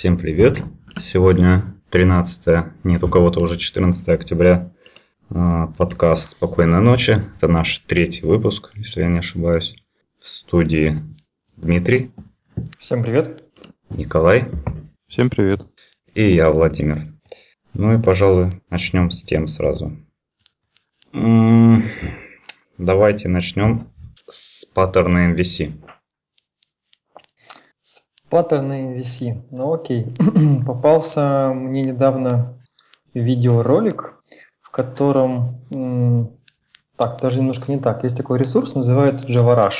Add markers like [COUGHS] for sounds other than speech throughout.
Всем привет! Сегодня 13, нет, у кого-то уже 14 октября, а, подкаст «Спокойной ночи». Это наш третий выпуск, если я не ошибаюсь. В студии Дмитрий. Всем привет. Николай. Всем привет. И я, Владимир. Ну и, пожалуй, начнем с тем сразу. Давайте начнем с паттерна MVC. С паттерна MVC. Ну окей. [CLEARS THROAT] Попался мне недавно видеоролик, в котором... Так, даже немножко не так. Есть такой ресурс, называется JavaRush.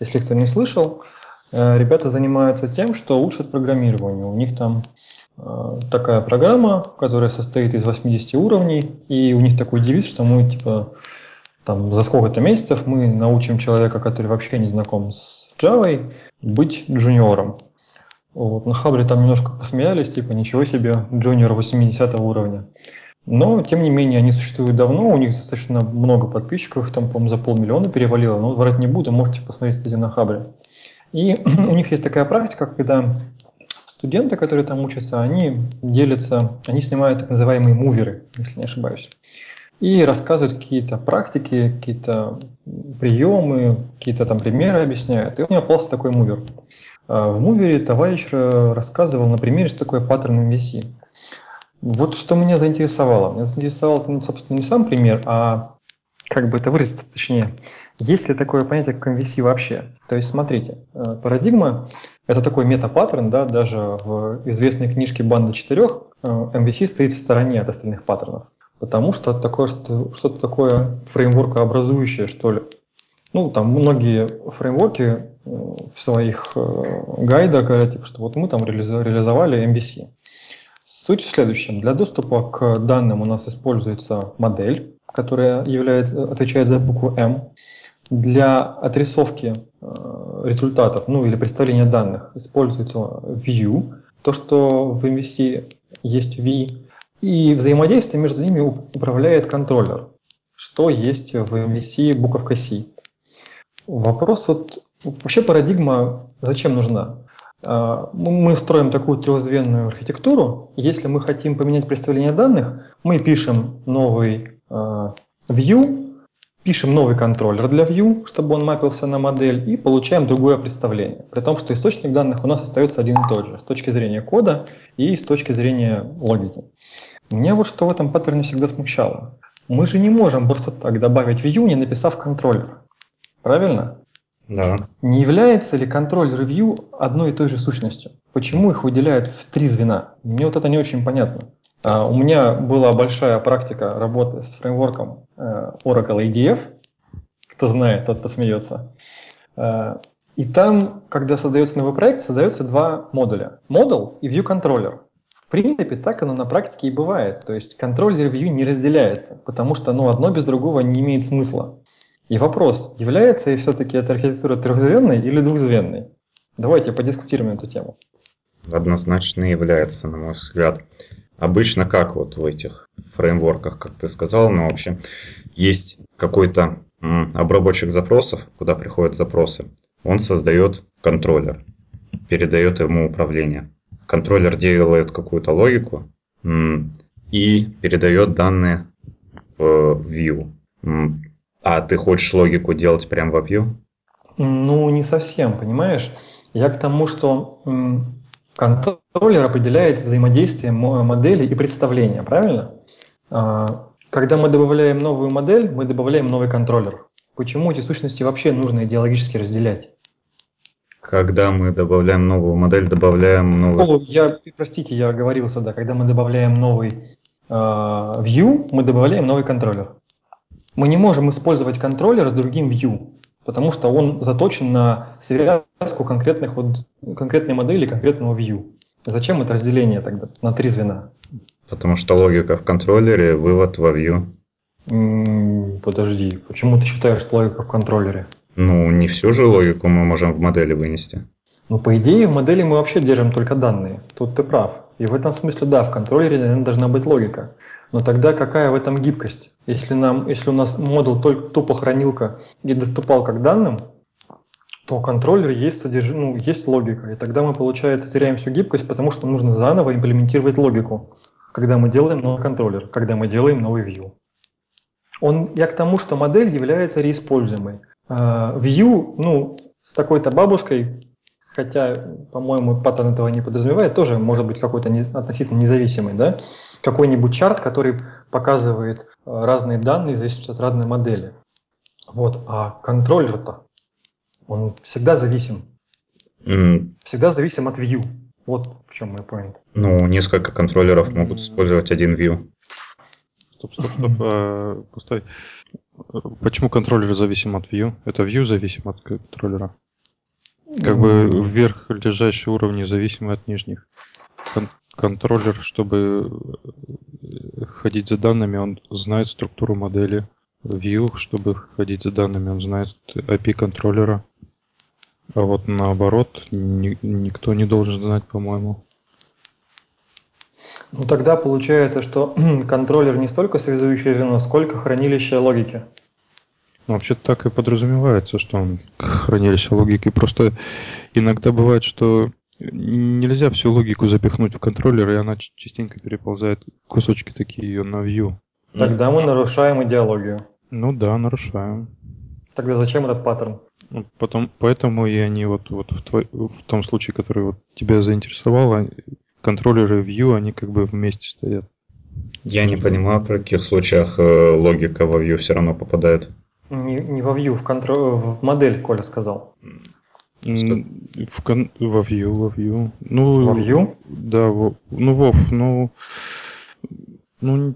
Если кто не слышал, э, ребята занимаются тем, что учат программированию. У них там э, такая программа, которая состоит из 80 уровней, и у них такой девиз, что мы типа там за сколько-то месяцев мы научим человека, который вообще не знаком с Java, быть джуниором. Вот, на Хабре там немножко посмеялись, типа ничего себе, джуниор 80 уровня. Но, тем не менее, они существуют давно, у них достаточно много подписчиков, там, по-моему, за полмиллиона перевалило, но врать не буду, можете посмотреть, кстати, на Хабре. И [CLEARS THROAT] у них есть такая практика, когда студенты, которые там учатся, они делятся, они снимают так называемые муверы, если не ошибаюсь и рассказывают какие-то практики, какие-то приемы, какие-то там примеры объясняют. И у меня попался такой мувер. А, в мувере товарищ э, рассказывал на примере, что такое паттерн MVC. Вот что меня заинтересовало. Меня заинтересовал, ну, собственно, не сам пример, а как бы это выразить точнее. Есть ли такое понятие, как MVC вообще? То есть, смотрите, э, парадигма – это такой метапаттерн, да, даже в известной книжке «Банда четырех» MVC стоит в стороне от остальных паттернов потому что такое, что, что-то такое фреймворкообразующее, что ли. Ну, там многие фреймворки э, в своих э, гайдах говорят, типа, что вот мы там реализовали MVC. Суть в следующем. Для доступа к данным у нас используется модель, которая является, отвечает за букву M. Для отрисовки э, результатов, ну или представления данных, используется view. То, что в MVC есть v, и взаимодействие между ними управляет контроллер, что есть в MVC буковка C. Вопрос вот, вообще парадигма зачем нужна? А, мы строим такую трехзвенную архитектуру. Если мы хотим поменять представление данных, мы пишем новый а, view, пишем новый контроллер для view, чтобы он мапился на модель, и получаем другое представление. При том, что источник данных у нас остается один и тот же с точки зрения кода и с точки зрения логики. Меня вот что в этом паттерне всегда смущало. Мы же не можем просто так добавить view, не написав контроллер. Правильно? Да. Не является ли контроллер view одной и той же сущностью? Почему их выделяют в три звена? Мне вот это не очень понятно. Uh, у меня была большая практика работы с фреймворком uh, Oracle ADF. Кто знает, тот посмеется. Uh, и там, когда создается новый проект, создается два модуля. Модуль и view контроллер принципе, так оно на практике и бывает. То есть контроль ревью не разделяется, потому что ну, одно без другого не имеет смысла. И вопрос, является ли все-таки эта архитектура трехзвенной или двухзвенной? Давайте подискутируем эту тему. Однозначно является, на мой взгляд. Обычно как вот в этих фреймворках, как ты сказал, но вообще есть какой-то обработчик запросов, куда приходят запросы. Он создает контроллер, передает ему управление контроллер делает какую-то логику и передает данные в view. А ты хочешь логику делать прямо в view? Ну, не совсем, понимаешь? Я к тому, что контроллер определяет взаимодействие модели и представления, правильно? А, когда мы добавляем новую модель, мы добавляем новый контроллер. Почему эти сущности вообще нужно идеологически разделять? Когда мы добавляем новую модель, добавляем новый... О, я, простите, я говорил сюда, когда мы добавляем новый э, view, мы добавляем новый контроллер. Мы не можем использовать контроллер с другим view, потому что он заточен на связку конкретных вот, конкретной модели конкретного view. Зачем это разделение тогда на три звена? Потому что логика в контроллере, вывод во view. Подожди, почему ты считаешь, что логика в контроллере? Ну, не всю же логику мы можем в модели вынести. Ну, по идее, в модели мы вообще держим только данные. Тут ты прав. И в этом смысле, да, в контроллере наверное, должна быть логика. Но тогда какая в этом гибкость? Если, нам, если у нас модуль только тупо хранилка и доступал к данным, то контроллер есть, содерж... ну, есть логика. И тогда мы, получается, теряем всю гибкость, потому что нужно заново имплементировать логику, когда мы делаем новый контроллер, когда мы делаем новый view. Он, я к тому, что модель является реиспользуемой. Uh, view, ну, с такой-то бабушкой, хотя, по-моему, паттерн этого не подразумевает, тоже может быть какой-то не, относительно независимый, да? Какой-нибудь чарт, который показывает разные данные, зависит от разной модели. Вот, а контроллер-то он всегда зависим. Mm. Всегда зависим от view. Вот в чем мой point. Ну, несколько контроллеров mm. могут использовать один view. Стоп, стоп, стоп. А, постой. Почему контроллер зависим от view? Это view зависим от контроллера. Как бы вверх лежащие уровни зависимы от нижних. Кон- контроллер, чтобы ходить за данными, он знает структуру модели. View, чтобы ходить за данными, он знает API контроллера. А вот наоборот, ни, никто не должен знать, по-моему. Ну тогда получается, что [CLEARS THROAT] контроллер не столько связующее звено, сколько хранилище логики. Ну, вообще так и подразумевается, что он хранилище логики. Просто иногда бывает, что нельзя всю логику запихнуть в контроллер, и она частенько переползает кусочки такие ее на view. Тогда мы нарушаем идеологию. Ну да, нарушаем. Тогда зачем этот паттерн? Ну, потом, поэтому и они вот, вот в, твой, в том случае, который вот тебя заинтересовал, контроллеры View, они как бы вместе стоят. Я не понимаю, в каких случаях э, логика во View все равно попадает. Не, не во View, в, контр... в модель, Коля сказал. В кон... Во View, во View. Ну, во View? Да, во... ну Вов, ну, ну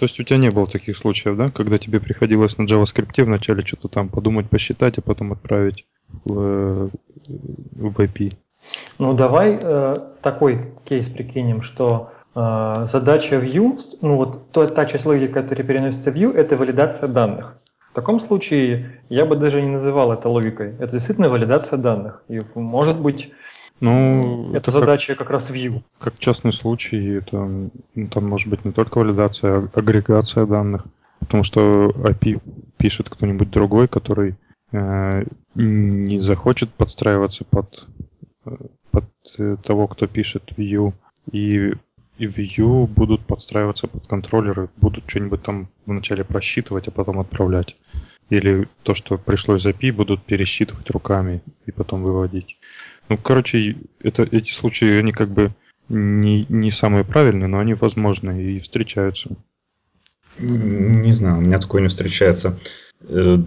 то есть у тебя не было таких случаев, да, когда тебе приходилось на JavaScript вначале что-то там подумать, посчитать, а потом отправить в, в IP? Ну, давай э, такой кейс прикинем, что э, задача view, ну вот то, та часть логики, которая переносится в view, это валидация данных. В таком случае я бы даже не называл это логикой. Это действительно валидация данных. И может быть ну, это, это задача как, как раз View. Как частный случай, это ну, там может быть не только валидация, а агрегация данных. Потому что API пишет кто-нибудь другой, который э, не захочет подстраиваться под, под того, кто пишет View. И, и View будут подстраиваться под контроллеры, будут что-нибудь там вначале просчитывать, а потом отправлять. Или то, что пришло из API, будут пересчитывать руками и потом выводить. Ну, короче, это, эти случаи, они как бы не, не самые правильные, но они возможны и встречаются. Не знаю, у меня такое не встречается. Э,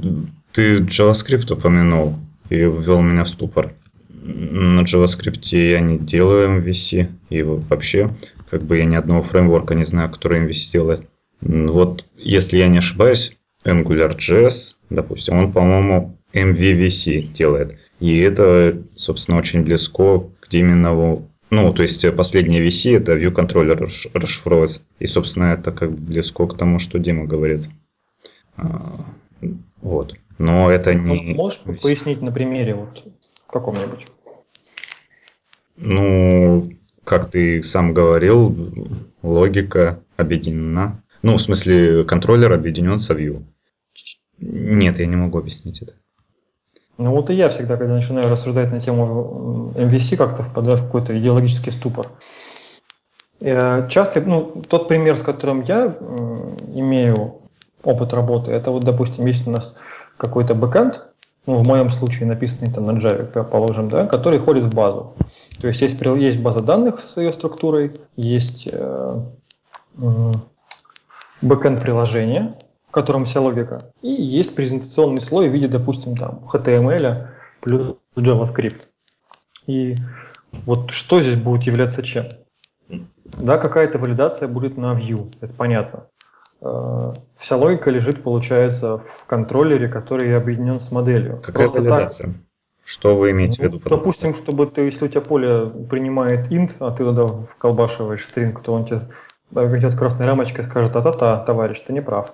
ты JavaScript упомянул и ввел меня в ступор. На JavaScript я не делаю MVC, и вообще, как бы я ни одного фреймворка не знаю, который MVC делает. Вот, если я не ошибаюсь, AngularJS, допустим, он, по-моему, MVVC делает. И это, собственно, очень близко к Диминову ну, то есть последняя VC это view controller расшифровывается. И, собственно, это как бы близко к тому, что Дима говорит. А, вот. Но это не... Можешь VC. пояснить на примере вот каком-нибудь? Ну, как ты сам говорил, логика объединена. Ну, в смысле, контроллер объединен с view. Нет, я не могу объяснить это. Ну вот и я всегда, когда начинаю рассуждать на тему MVC, как-то впадаю в какой-то идеологический ступор. Э, часто, ну, тот пример, с которым я имею опыт работы, это вот, допустим, есть у нас какой-то бэкэнд, ну, в моем случае написанный там на Java, положим, да, который ходит в базу. То есть есть, есть база данных с ее структурой, есть э, э, бэкэнд приложения, котором вся логика. И есть презентационный слой в виде, допустим, там HTML плюс JavaScript. И вот что здесь будет являться чем? Да, какая-то валидация будет на view, это понятно. Э, вся логика лежит, получается, в контроллере, который объединен с моделью. Какая Просто валидация? Так, что вы имеете ну, в виду? Допустим, чтобы ты, если у тебя поле принимает int, а ты туда вколбашиваешь string, то он тебе идет красной рамочкой и скажет, а-та-та, товарищ, ты не прав.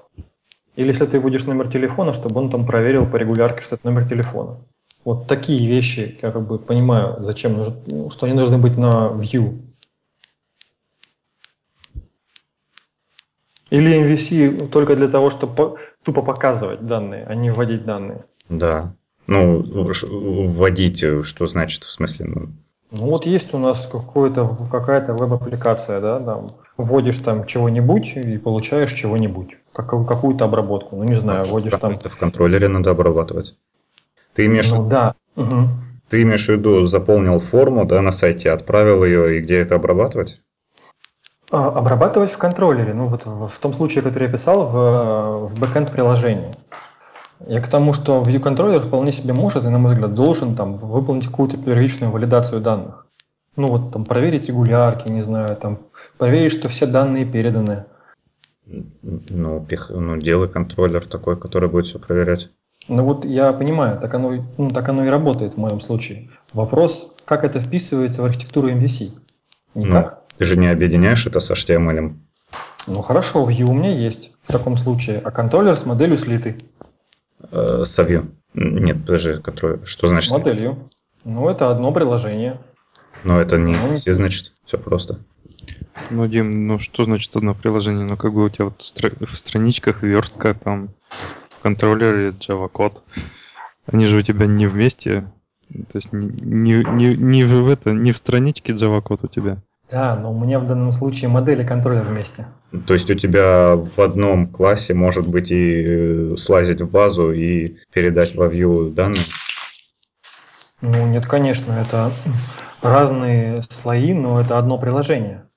Или если ты вводишь номер телефона, чтобы он там проверил по регулярке, что это номер телефона. Вот такие вещи, я как бы понимаю, зачем нужно, ну, что они должны быть на view. Или MVC только для того, чтобы по, тупо показывать данные, а не вводить данные. Да. Ну, вводить, что значит, в смысле, ну, ну вот есть у нас какая-то веб-аппликация, да, там, вводишь там чего-нибудь и получаешь чего-нибудь, как, какую-то обработку, ну не знаю, это вводишь в, там... Это в контроллере надо обрабатывать. Ты имеешь, ну, да. Угу. ты имеешь в виду, заполнил форму, да, на сайте, отправил ее, и где это обрабатывать? А, обрабатывать в контроллере, ну вот в, в том случае, который я писал, в, в бэкэнд приложении. Я к тому, что View контроллер вполне себе может и, на мой взгляд, должен там выполнить какую-то первичную валидацию данных. Ну вот там проверить регулярки, не знаю, там проверить, что все данные переданы. Ну, пих, ну делай контроллер такой, который будет все проверять. Ну вот я понимаю, так оно, ну, так оно и работает в моем случае. Вопрос, как это вписывается в архитектуру MVC? Никак. Ну, ты же не объединяешь это с HTML. Ну хорошо, View у меня есть в таком случае, а контроллер с моделью слитый. Э, с. Нет, подожди, который, что значит? С моделью. Ну, это одно приложение. Но это не ну, все, значит, все просто. Ну, Дим, ну что значит одно приложение? Ну, как бы у тебя вот в страничках верстка, там, в контроллере Java код. Они же у тебя не вместе. То есть не, не, не, не в это, не в страничке Java код у тебя. Да, но у меня в данном случае модели контроллер вместе. То есть у тебя в одном классе может быть и э, слазить в базу и передать во view данные? Ну нет, конечно, это разные слои, но это одно приложение.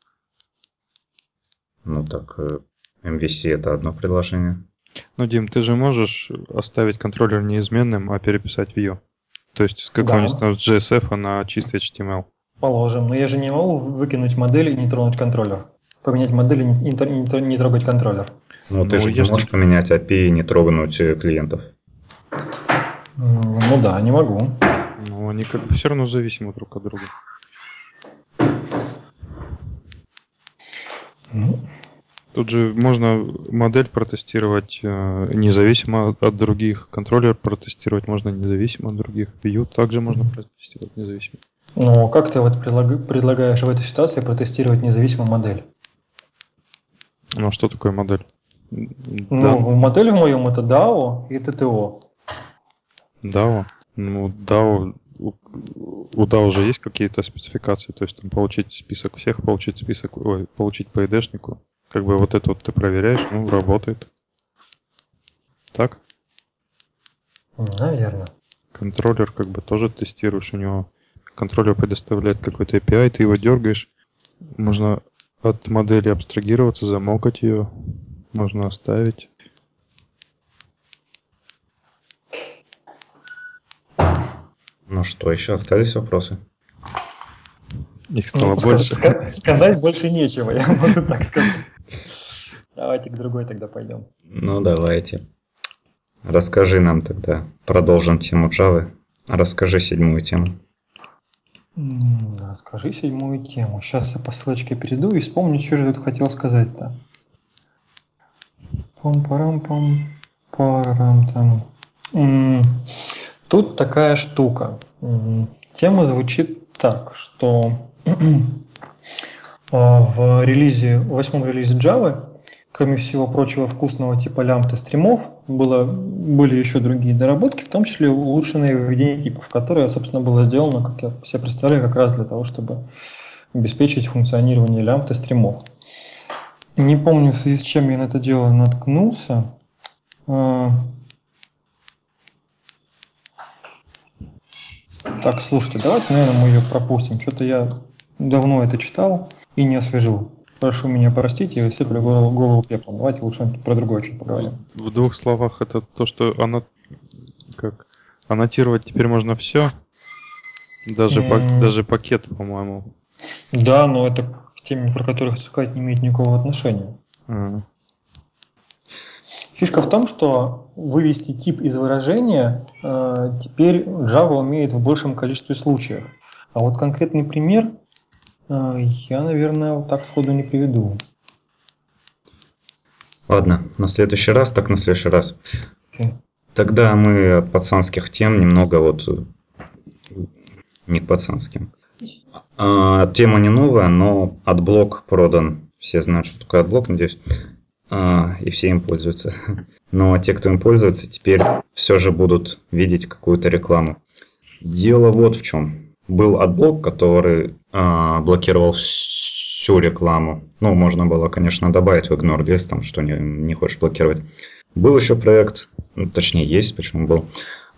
Ну так, э, MVC это одно приложение. Ну, Дим, ты же можешь оставить контроллер неизменным, а переписать Vue. То есть с какого-нибудь да. JSF на чистый HTML. Положим, но я же не могу выкинуть модель и не тронуть контроллер. Поменять модель и не, не, не трогать контроллер. Ну, ты ну, же если... не можешь поменять API и не трогнуть э, клиентов. Ну да, не могу. Но они как бы все равно зависимы друг от друга. Ну. Тут же можно модель протестировать э, независимо от других, контроллер протестировать можно независимо от других, View также можно протестировать независимо. Но как ты вот предлагаешь в этой ситуации протестировать независимую модель? Ну, а что такое модель? Ну, да. модель в моем это DAO и TTO. DAO? Ну, DAO, у, DAO уже есть какие-то спецификации, то есть там получить список всех, получить список, ой, получить по id Как бы вот это вот ты проверяешь, ну, работает. Так? Наверное. Контроллер как бы тоже тестируешь, у него контроллер предоставляет какой-то API, ты его дергаешь, можно от модели абстрагироваться, замокать ее, можно оставить. Ну что, еще остались вопросы? Их стало ну, больше. Сказать больше нечего, я могу так сказать. Давайте к другой тогда пойдем. Ну, давайте. Расскажи нам тогда, продолжим тему Java. Расскажи седьмую тему. Расскажи седьмую тему. Сейчас я по ссылочке перейду и вспомню, что же я тут хотел сказать-то. Пам-парам-пам, парам там. Тут такая штука. Тема звучит так, что [CLEARS THROAT] а, в релизе, в восьмом релизе Java кроме всего прочего вкусного типа лямбда стримов, было, были еще другие доработки, в том числе улучшенное выведение типов, которое, собственно, было сделано, как я себе представляю, как раз для того, чтобы обеспечить функционирование лямбда стримов. Не помню, в связи с чем я на это дело наткнулся. А, так, слушайте, давайте, наверное, мы ее пропустим. Что-то я давно это читал и не освежил. Прошу меня простить, я сыплю голову, голову пеплом. Давайте лучше про другое что поговорим. В двух словах это то, что она как аннотировать теперь можно все. Даже, mm. пак, даже пакет, по-моему. Да, но это к теме, про которую хочу сказать, не имеет никакого отношения. Mm. Фишка в том, что вывести тип из выражения э, теперь Java умеет в большем количестве случаев. А вот конкретный пример я, наверное, вот так сходу не приведу. Ладно, на следующий раз, так на следующий раз. Okay. Тогда мы от пацанских тем немного вот не к пацанским. А, тема не новая, но AdBlock продан. Все знают, что такое AdBlock, надеюсь. а, и все им пользуются. [LAUGHS] Но те, кто им пользуется, теперь все же будут видеть какую-то рекламу. Дело вот в чем. Был AdBlock, который а, блокировал всю рекламу. Ну, можно было, конечно, добавить в Ignore List, там, что не, не хочешь блокировать. Был еще проект, ну, точнее есть, почему был,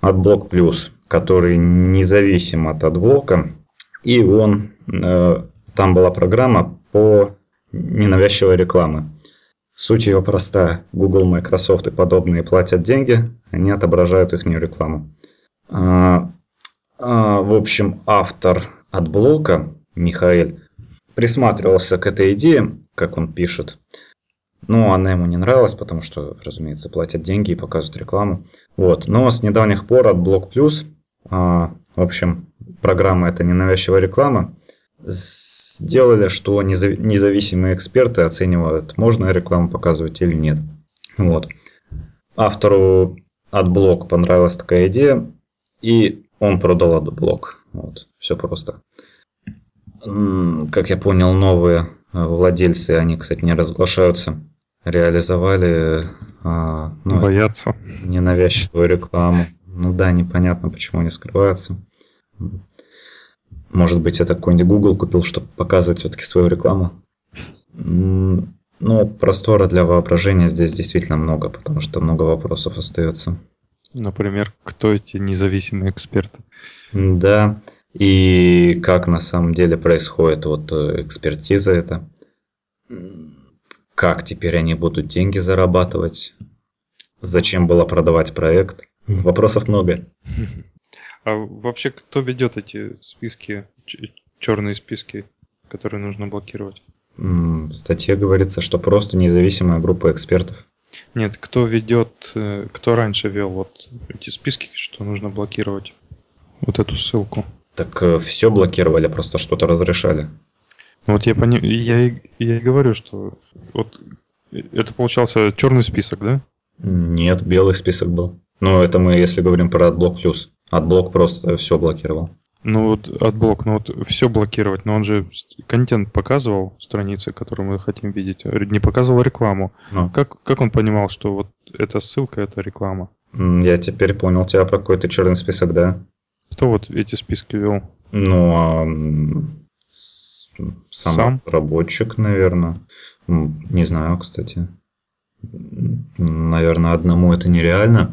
Adblock Plus, который независим от AdBlock а, и он, э, там была программа по ненавязчивой рекламы. Суть ее простая. Google, Microsoft и подобные платят деньги, они отображают их рекламу. А, а, в общем, автор AdBlock а, Михаил, присматривался к этой идее, как он пишет. Но она ему не нравилась, потому что, разумеется, платят деньги и показывают рекламу. Вот. Но с недавних пор от Блок Плюс, а, в общем, программа это ненавязчивая реклама, сделали, что независимые эксперты оценивают, можно рекламу показывать или нет. Вот. Автору от блок понравилась такая идея, и он продал блок. Вот. Все просто. Как я понял, новые владельцы, они, кстати, не разглашаются, реализовали а, ну, Боятся. ненавязчивую рекламу. Ну да, непонятно, почему они скрываются. Может быть, это какой-нибудь Google купил, чтобы показывать все-таки свою рекламу. Ну, простора для воображения здесь действительно много, потому что много вопросов остается. Например, кто эти независимые эксперты? Да, и как на самом деле происходит вот э, экспертиза это. Как теперь они будут деньги зарабатывать? Зачем было продавать проект? Вопросов много. А вообще кто ведет эти списки, черные списки, которые нужно блокировать? В статье говорится, что просто независимая группа экспертов. Нет, кто ведет, э, кто раньше вел вот эти списки, что нужно блокировать? Вот эту ссылку. Так э, все блокировали, просто что-то разрешали. Ну вот я, пони... я, и... я и говорю, что вот это получался черный список, да? Нет, белый список был. Ну, это мы, если говорим про AdBlock Plus. AdBlock просто все блокировал. Ну вот AdBlock, ну вот все блокировать, но он же контент показывал страницы, которые мы хотим видеть, не показывал рекламу. Ну. Как, как он понимал, что вот эта ссылка это реклама? Я теперь понял тебя про какой-то черный список, да. Кто вот эти списки вел? Ну, а, сам, сам разработчик, наверное. Не знаю, кстати. Наверное, одному это нереально.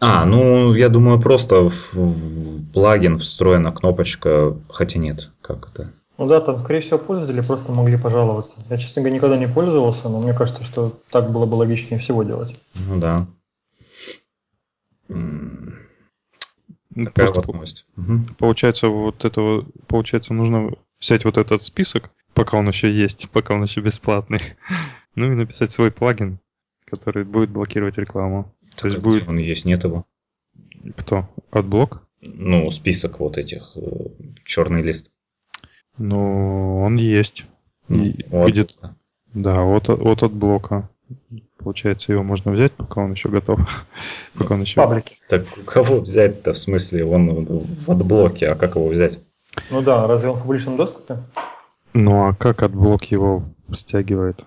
А, ну, я думаю, просто в, в плагин встроена кнопочка, хотя нет, как это? Ну да, там, скорее всего, пользователи просто могли пожаловаться. Я, честно говоря, никогда не пользовался, но мне кажется, что так было бы логичнее всего делать. Ну да. Такая вот новость. Получается, вот этого, получается, нужно взять вот этот список, пока он еще есть, пока он еще бесплатный, [LAUGHS] ну и написать свой плагин, который будет блокировать рекламу. То есть будет... Он есть, нет его. Кто? Отблок? Ну, список вот этих, э, черный лист. Ну, он есть. Ну, и будет... Да, вот, вот от блока. Получается, его можно взять, пока он еще готов. [LAUGHS] пока он еще... Паблики. Так кого взять-то? В смысле, он в AdBlock е, а как его взять? Ну да, разве он в публичном доступе? Ну а как AdBlock его стягивает?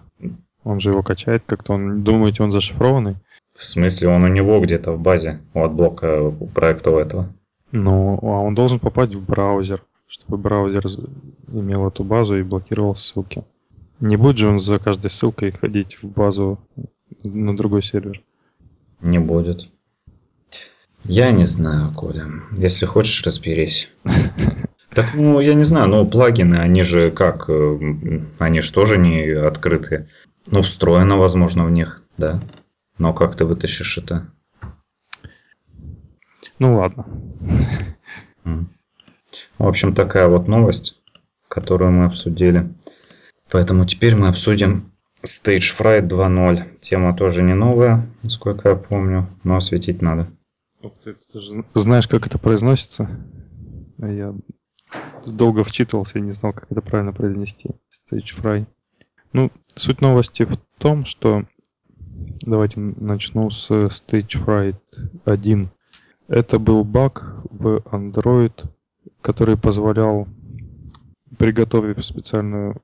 Он же его качает как-то. Он думаете, он зашифрованный? В смысле, он у него где-то в базе, у AdBlock а у проекта у этого. Ну, а он должен попасть в браузер, чтобы браузер имел эту базу и блокировал ссылки. Не будет же он за каждой ссылкой ходить в базу на другой сервер? Не будет. Я не знаю, Коля. Если хочешь, разберись. [LAUGHS] Так, ну, я не знаю, но плагины, они же как, э, они же тоже не открытые. Ну, встроено, возможно, в них, да. Но как ты вытащишь это? Ну ладно. В общем, такая вот новость, которую мы обсудили. Поэтому теперь мы обсудим Stage Fright 2.0. Тема тоже не новая, насколько я помню, но осветить надо. Ты, ты же знаешь, как это произносится? Я долго вчитывался и не знал, как это правильно произнести. Stage Fry. Ну, суть новости в том, что Давайте начну с Stage Fright 1. Это был баг в Android, который позволял, приготовив специальную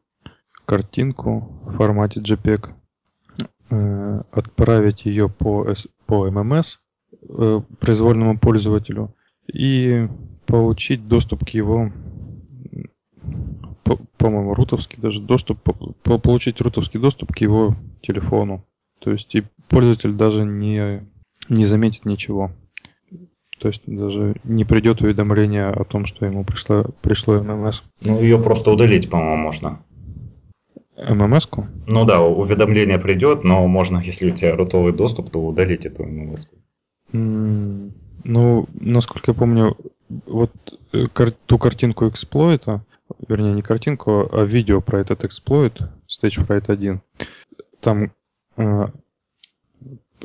картинку в формате JPEG, э, отправить ее по, по MMS э, произвольному пользователю и получить доступ к его, по, по-моему, рутовский даже доступ, по, получить рутовский доступ к его телефону. То есть и пользователь даже не, не заметит ничего. То есть даже не придет уведомление о том, что ему пришло, пришло ММС. Ну, ее просто удалить, по-моему, можно. ММС-ку? Ну да, уведомление придет, но можно, если у тебя рутовый доступ, то удалить эту ММС. Mm, ну, насколько я помню, вот э, кар- ту картинку эксплойта, вернее, не картинку, а видео про этот эксплойт, Stage Fright 1, там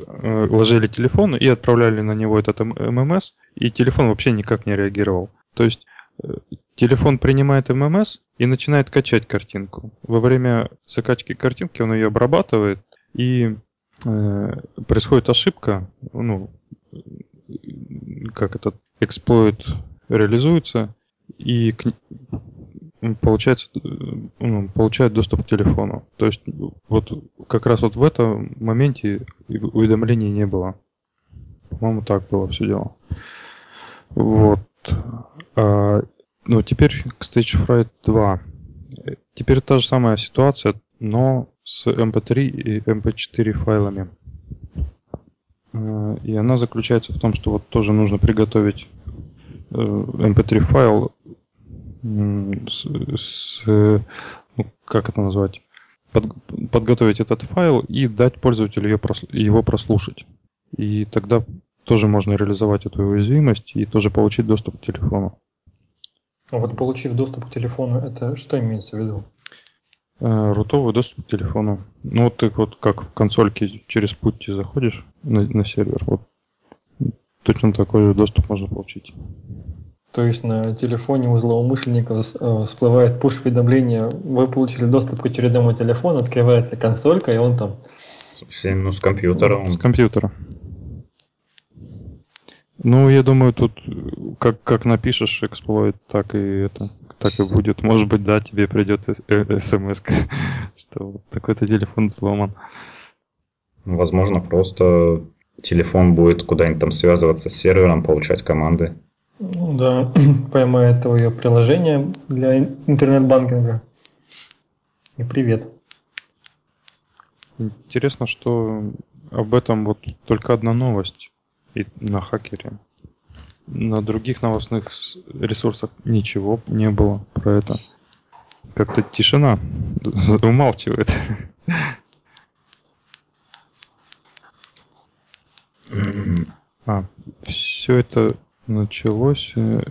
ложили телефон и отправляли на него этот ММС, и телефон вообще никак не реагировал. То есть э, телефон принимает ММС и начинает качать картинку. Во время закачки картинки он ее обрабатывает, и э, происходит ошибка, ну, как этот эксплойт реализуется, и к, получается, ну, получает доступ к телефону. То есть вот как раз вот в этом моменте уведомлений не было. По-моему, так было все дело. Вот. А, ну, теперь к Stage Fright 2. Теперь та же самая ситуация, но с MP3 и MP4 файлами. А, и она заключается в том, что вот тоже нужно приготовить mp3 э, файл с, с ну, как это назвать, Под, подготовить этот файл и дать пользователю ее, его прослушать. И тогда тоже можно реализовать эту уязвимость и тоже получить доступ к телефону. А вот получив доступ к телефону, это что имеется в виду? Э, рутовый доступ к телефону. Ну вот ты вот как в консольке через путь заходишь на, на сервер, вот точно такой же доступ можно получить. То есть на телефоне у злоумышленника э, всплывает пуш-уведомление, вы получили доступ к очередному телефону, открывается консолька, и он там... Ну, с компьютера. С компьютера. Ну, я думаю, тут как, как напишешь эксплойт, так и это, так и будет. Может быть, да, тебе придет смс, [LAUGHS] что вот такой-то телефон взломан. Возможно, просто телефон будет куда-нибудь там связываться с сервером, получать команды. Ну да, [CLEARS THROAT] поймает твое приложение для интернет-банкинга. И привет. Интересно, что об этом вот только одна новость и на хакере. На других новостных ресурсах ничего не было про это. Как-то тишина [LAUGHS] умалчивает. [LAUGHS] А, все это началось э,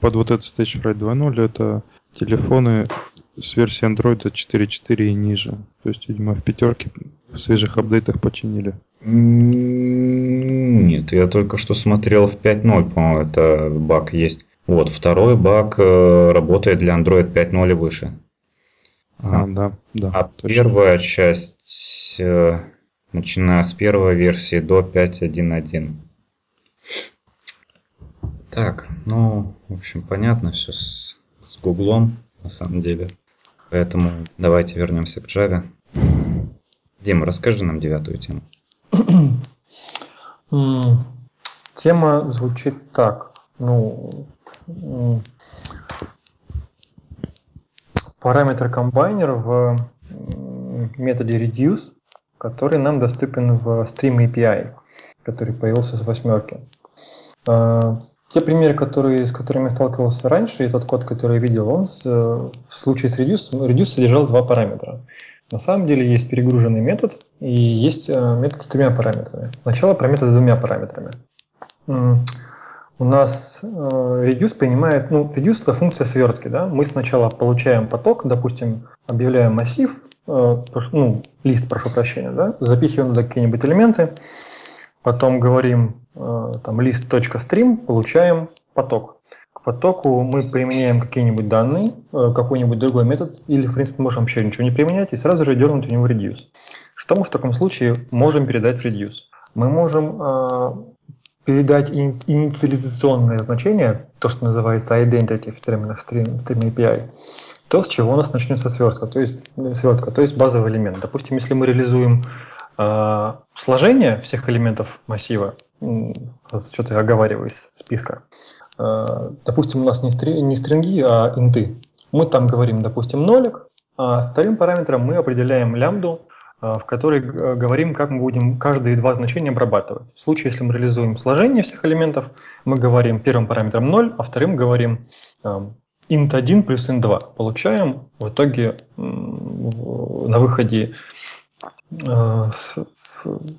под вот этот Stage Fright 2.0 это телефоны с версией Android 4.4 и ниже. То есть, видимо, в пятерке в свежих апдейтах починили. Нет, я только что смотрел в 5.0, по-моему, это баг есть. Вот, второй баг э, работает для Android 5.0 и выше. А, да, да. А точно. первая часть, э, начиная с первой версии до 5.1.1. Так, ну, в общем, понятно все с, с Гуглом, на самом деле. Поэтому давайте вернемся к Java. Дима, расскажи нам девятую тему. [CLEARS THROAT] Тема звучит так. Ну, параметр комбайнер в методе reduce, который нам доступен в Stream API, который появился с восьмерки. Те примеры, которые, с которыми я сталкивался раньше, и тот код, который я видел, он с, в случае с Reduce, Reduce содержал два параметра. На самом деле есть перегруженный метод и есть э, метод с тремя параметрами. Сначала про метод с двумя параметрами. У нас э, reduce принимает, ну, reduce это функция свертки, да. Мы сначала получаем поток, допустим, объявляем массив, э, ну, лист, прошу прощения, да, запихиваем туда какие-нибудь элементы, потом говорим Э, там list.stream, получаем поток. К потоку мы применяем какие-нибудь данные, э, какой-нибудь другой метод, или, в принципе, можем вообще ничего не применять и сразу же дернуть в него reduce. Что мы в таком случае можем передать в reduce? Мы можем э, передать инициализационное значение, то, что называется identity в терминах Stream, Stream API, то, с чего у нас начнется свертка, то есть свертка, то есть базовый элемент. Допустим, если мы реализуем сложение всех элементов массива, что-то оговариваю из списка, э, допустим, у нас не, стри, не стринги, а инты. Мы там говорим, допустим, нолик, а вторым параметром мы определяем лямбду, э, в которой говорим, как мы будем каждые два значения обрабатывать. В случае, если мы реализуем сложение всех элементов, мы говорим первым параметром 0, а вторым говорим int1 плюс int2. Получаем в итоге на выходе э,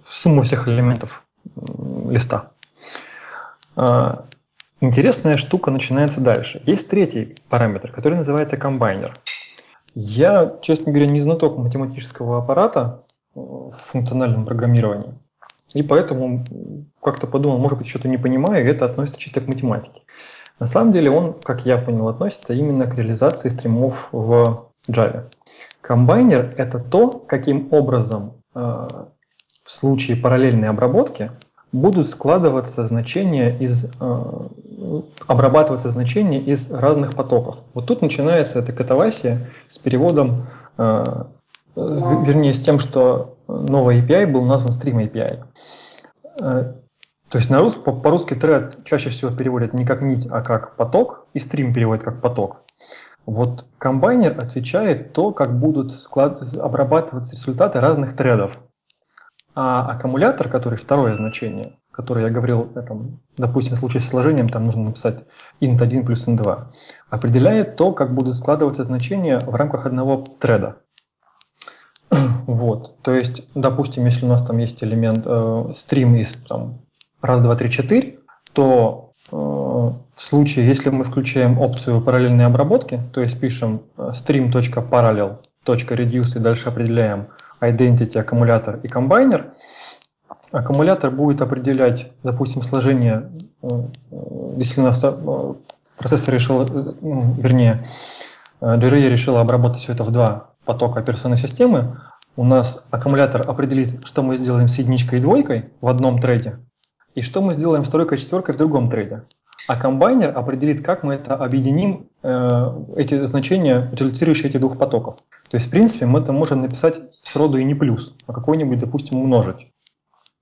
сумму всех элементов листа. А, интересная штука начинается дальше. Есть третий параметр, который называется комбайнер. Я, честно говоря, не знаток математического аппарата в функциональном программировании. И поэтому как-то подумал, может быть, что-то не понимаю, и это относится чисто к математике. На самом деле он, как я понял, относится именно к реализации стримов в Java. Комбайнер – это то, каким образом э, в случае параллельной обработки будут складываться значения из, э, обрабатываться значения из разных потоков. Вот тут начинается эта катавасия с переводом, э, вернее, с тем, что новый API был назван Stream API. То есть на рус, по-русски тред чаще всего переводят не как нить, а как поток, и стрим переводит как поток. Вот комбайнер отвечает то, как будут склад... обрабатываться результаты разных тредов. А аккумулятор, который второе значение, которое я говорил, там, допустим, в случае с сложением, там нужно написать int1 плюс int2, определяет то, как будут складываться значения в рамках одного треда. [CLEARS THROAT] Вот, то есть, допустим, если у нас там есть элемент э, стрим из там, раз, два, три, четыре, то э, в случае, если мы включаем опцию параллельной обработки, то есть пишем э, stream.parallel.reduce и дальше определяем identity, аккумулятор и комбайнер, аккумулятор будет определять, допустим, сложение, э, если у нас процессор решил, ну, вернее, JRE решила обработать все это в два потока операционной системы, у нас аккумулятор определит, что мы сделаем с единичкой и двойкой в одном трейде, и что мы сделаем с тройкой и четверкой в другом трейде. А комбайнер определит, как мы это объединим, э, эти значения, утилизирующие эти двух потоков. То есть, в принципе, мы это можем написать сроду и не плюс, а какой-нибудь, допустим, умножить.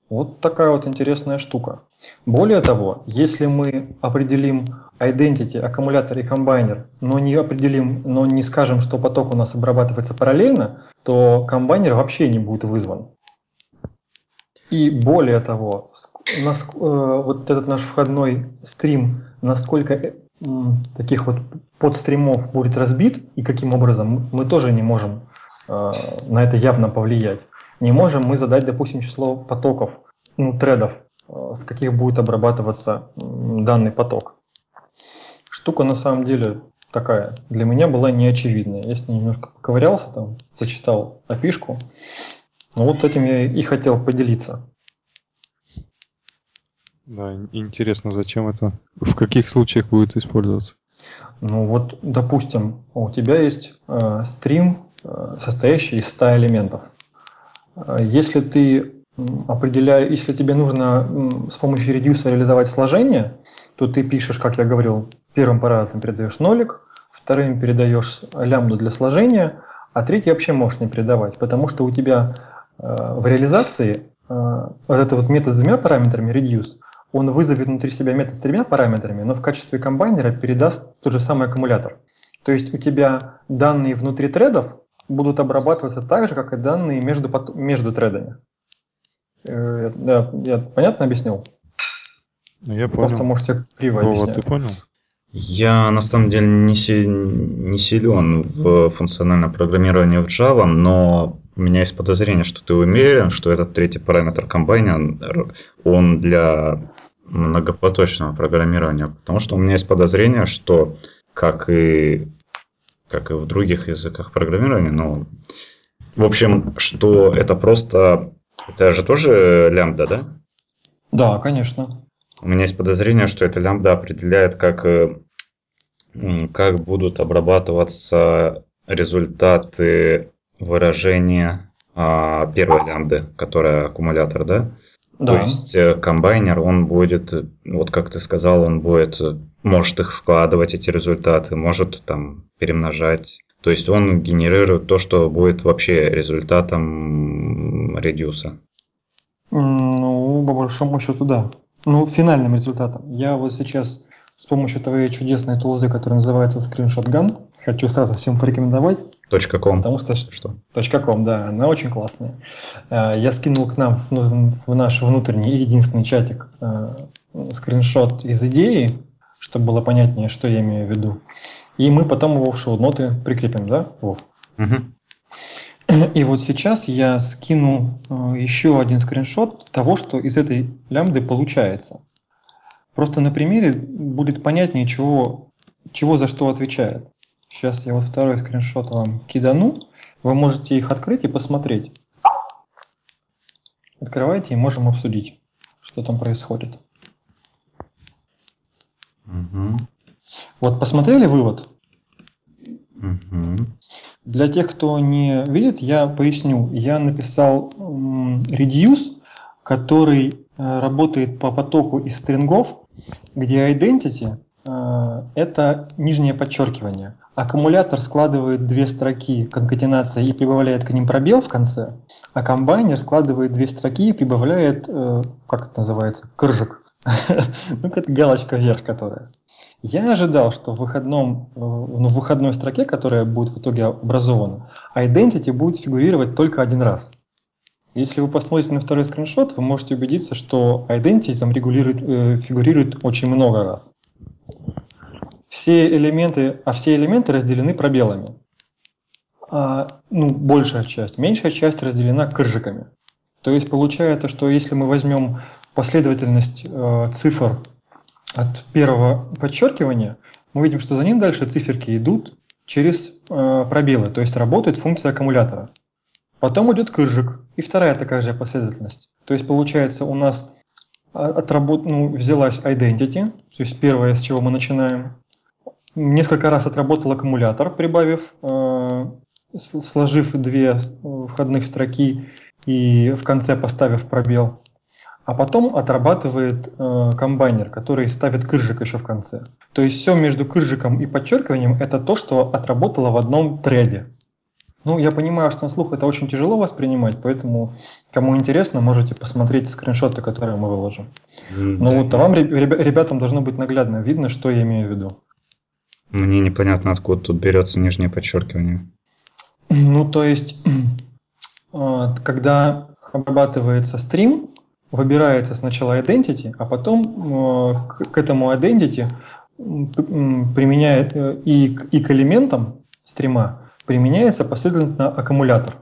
Вот такая вот интересная штука. Более того, если мы определим identity, аккумулятор и комбайнер, но не определим, но не скажем, что поток у нас обрабатывается параллельно, то комбайнер вообще не будет вызван. И более того, э, вот этот наш входной стрим, насколько э, таких вот подстримов будет разбит и каким образом, мы тоже не можем э, на это явно повлиять. Не можем мы задать, допустим, число потоков, ну, тредов, в каких будет обрабатываться данный поток. Штука на самом деле такая, для меня была неочевидная. Я с ней немножко поковырялся, там, почитал опишку. Ну, вот этим я и хотел поделиться. Да, интересно, зачем это, в каких случаях будет использоваться? Ну вот, допустим, у тебя есть э, стрим, э, состоящий из 100 элементов. Э, если ты определяешь, если тебе нужно с помощью редюса реализовать сложение, то ты пишешь, как я говорил, первым параметром передаешь нолик, вторым передаешь лямбду для сложения, а третий вообще можешь не передавать, потому что у тебя в реализации э, вот этот вот метод с двумя параметрами reduce, он вызовет внутри себя метод с тремя параметрами, но в качестве комбайнера передаст тот же самый аккумулятор. То есть у тебя данные внутри тредов будут обрабатываться так же, как и данные между, между тредами. Э, да, я понятно объяснил? Ну, я понял. Просто можете криво Вова, объяснять. ты понял? Я на самом деле не, си, не силен в функциональном программировании в Java, но у меня есть подозрение, что ты уверен, что этот третий параметр комбайнер, он для многопоточного программирования, потому что у меня есть подозрение, что как и, как и в других языках программирования, ну, в общем, что это просто, это же тоже лямбда, да? Да, конечно. У меня есть подозрение, что эта лямбда определяет, как, как будут обрабатываться результаты выражения а, первой лямбды, которая аккумулятор, да? Да. То есть э, комбайнер, он будет, вот как ты сказал, он будет, может их складывать, эти результаты, может там перемножать. То есть он генерирует то, что будет вообще результатом редюса. Ну, по большому счету, да. Ну, финальным результатом. Я вот сейчас с помощью твоей чудесной тулзы, которая называется Screenshot Gun, хочу сразу всем порекомендовать. Точка .com. Потому что что? Точка .com, да, она очень классная. Э, я скинул к нам в наш внутренний единственный чатик э, скриншот из идеи, чтобы было понятнее, что я имею в виду. И мы потом его в шоу-ноты прикрепим, да, Вов? Угу. И вот сейчас я скину э, еще один скриншот того, что из этой лямбды получается. Просто на примере будет понятнее, чего, чего за что отвечает. Сейчас я вот второй скриншот вам кидану. Вы можете их открыть и посмотреть. Открывайте и можем обсудить, что там происходит. Угу. Вот посмотрели вывод? Угу. Для тех, кто не видит, я поясню. Я написал reduce, который э, работает по потоку из стрингов, где identity э, это нижнее подчеркивание. Аккумулятор складывает две строки конкатенация и прибавляет к ним пробел в конце, а комбайнер складывает две строки и прибавляет, э, как это называется, крыжик. [LAUGHS] Ну, это галочка вверх, которая. Я ожидал, что в, выходном, э, ну, в выходной строке, которая будет в итоге образована, identity будет фигурировать только один раз. Если вы посмотрите на второй скриншот, вы можете убедиться, что identity там регулирует, э, фигурирует очень много раз. Все элементы, а все элементы разделены пробелами. А, ну, большая часть. Меньшая часть разделена крыжиками. То есть получается, что если мы возьмем последовательность э, цифр от первого подчеркивания, мы видим, что за ним дальше циферки идут через э, пробелы, то есть работает функция аккумулятора. Потом идет крыжик, и вторая такая же последовательность. То есть получается у нас а, отработ... ну, взялась identity, то есть первое, с чего мы начинаем. Несколько раз отработал аккумулятор, прибавив, э, сложив две э, входных строки и в конце поставив пробел а потом отрабатывает э, комбайнер, который ставит кыржик еще в конце. То есть все между кыржиком и подчеркиванием это то, что отработало в одном треде. Ну, я понимаю, что на слух это очень тяжело воспринимать, поэтому, кому интересно, можете посмотреть скриншоты, которые мы выложим. Но да, вот а вам, ребятам, должно быть наглядно видно, что я имею в виду. Мне непонятно, откуда тут берется нижнее подчеркивание. Ну, то есть, э, [CLEARS THROAT] когда обрабатывается стрим, выбирается сначала identity, а потом э, к этому identity применяет э, и, и к элементам стрима применяется последовательно аккумулятор.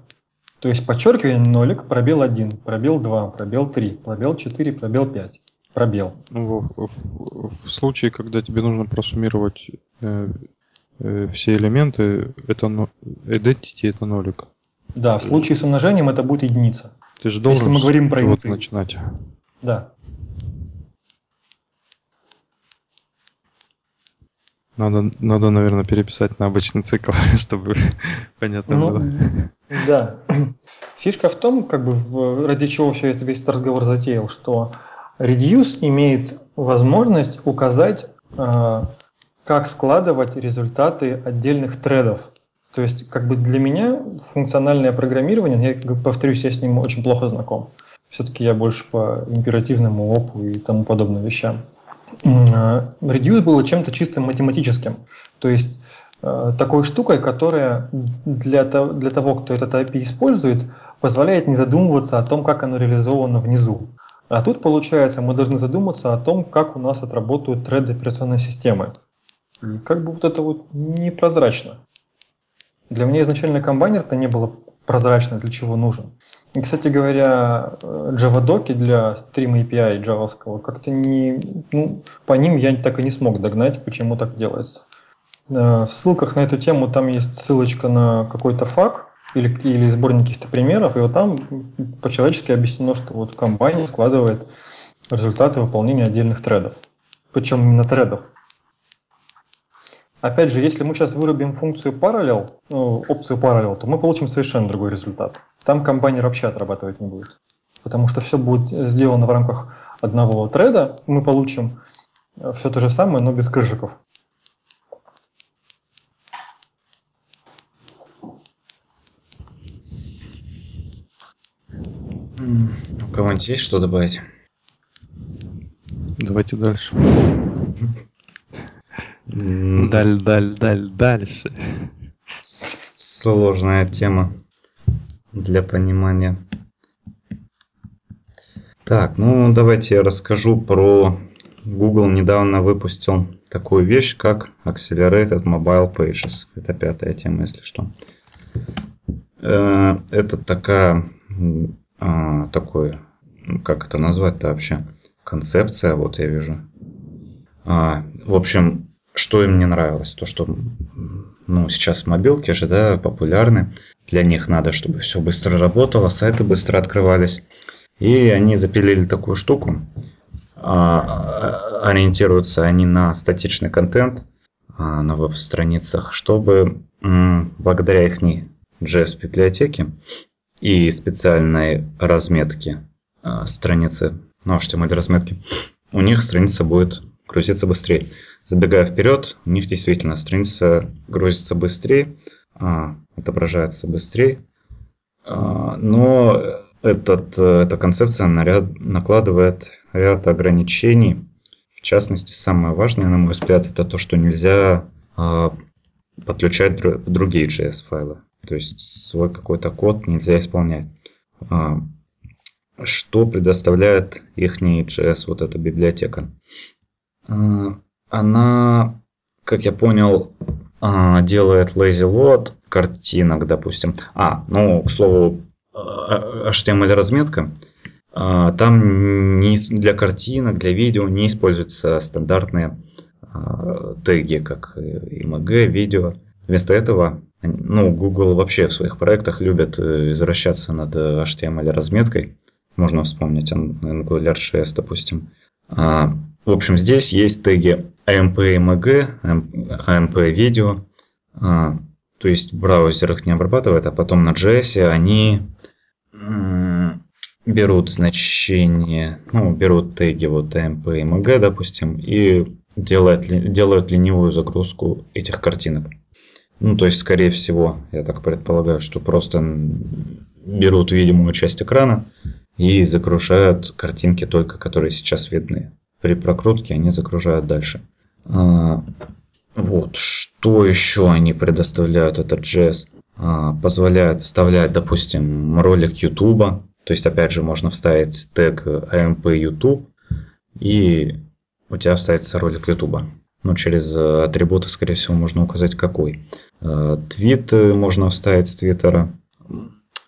То есть подчеркивание нолик, пробел 1, пробел 2, пробел 3, пробел 4, пробел 5, пробел. Ну, в, в, в случае, когда тебе нужно просуммировать э, э, все элементы, это identity это нолик. Да, в случае с умножением это будет единица. Ты же должен Если мы говорим про инты. начинать. Да. Надо, надо, наверное, переписать на обычный цикл, [LAUGHS] чтобы понятно ну, было. Да. Фишка в том, как бы ради чего все это, весь этот разговор затеял, что Reduce имеет возможность указать, а, как складывать результаты отдельных тредов. То есть, как бы для меня функциональное программирование, я повторюсь, я с ним очень плохо знаком. Все-таки я больше по императивному опу и тому подобным вещам. А, Reduce было чем-то чисто математическим. То есть а, такой штукой, которая для того, кто этот API использует, позволяет не задумываться о том, как оно реализовано внизу. А тут, получается, мы должны задуматься о том, как у нас отработают треды операционной системы. И как бы вот это вот непрозрачно. Для меня изначально комбайнер-то не было прозрачно, для чего нужен. И, кстати говоря, Java доки для Stream API джавовского как-то не, ну, по ним я так и не смог догнать, почему так делается. Э, в ссылках на эту тему там есть ссылочка на какой-то фак или, или сборник каких-то примеров, и вот там по-человечески объяснено, что вот комбайнер складывает результаты выполнения отдельных тредов. Причем именно тредов. Опять же, если мы сейчас вырубим функцию parallel, ну, опцию parallel, то мы получим совершенно другой результат. Там комбайнер вообще отрабатывать не будет. Потому что все будет сделано в рамках одного треда, мы получим все то же самое, но без крыжиков. У кого-нибудь есть что добавить? Давайте дальше. Даль, даль, даль, дальше. Сложная тема для понимания. Так, ну давайте я расскажу про Google недавно выпустил такую вещь, как Accelerated Mobile Pages. Это пятая тема, если что. Э, это такая, а, такой, как это назвать-то вообще, концепция, вот я вижу. А, в общем, что им не нравилось, то что ну, сейчас мобилки же да, популярны, для них надо, чтобы все быстро работало, сайты быстро открывались. И они запилили такую штуку. А, ориентируются они на статичный контент а, на веб-страницах, чтобы благодаря их JS-библиотеке и специальной разметке а, страницы, ну, HTML разметки, у них страница будет грузиться быстрее. Забегая вперед, у них действительно страница грузится быстрее, отображается быстрее, но этот, э, эта концепция наряд, накладывает ряд ограничений. В частности, самое важное, на мой взгляд, это то, что нельзя подключать дру, другие JS-файлы. То есть свой какой-то код нельзя исполнять. Э, что предоставляет их JS, вот эта библиотека? Э, она, как я понял, э, делает lazy load картинок, допустим. А, ну, к слову, HTML-разметка, а, там не, для картинок, для видео не используются стандартные а, теги, как img, видео. Вместо этого, ну, Google вообще в своих проектах любят э, извращаться над HTML-разметкой. Можно вспомнить Angular.js, допустим. А, в общем, здесь есть теги AMP img, AMP видео. То есть в браузерах не обрабатывает, а потом на JS они берут значение, ну, берут теги вот AMP и MG, допустим, и делают, делают ленивую загрузку этих картинок. Ну, то есть, скорее всего, я так предполагаю, что просто берут видимую часть экрана и загружают картинки только, которые сейчас видны. При прокрутке они загружают дальше. А, вот, что еще они предоставляют, этот JS? А, позволяет вставлять, допустим, ролик YouTube. То есть, опять же, можно вставить тег AMP YouTube, и у тебя вставится ролик YouTube. Ну, через атрибуты, скорее всего, можно указать какой. А, твит можно вставить с Твиттера.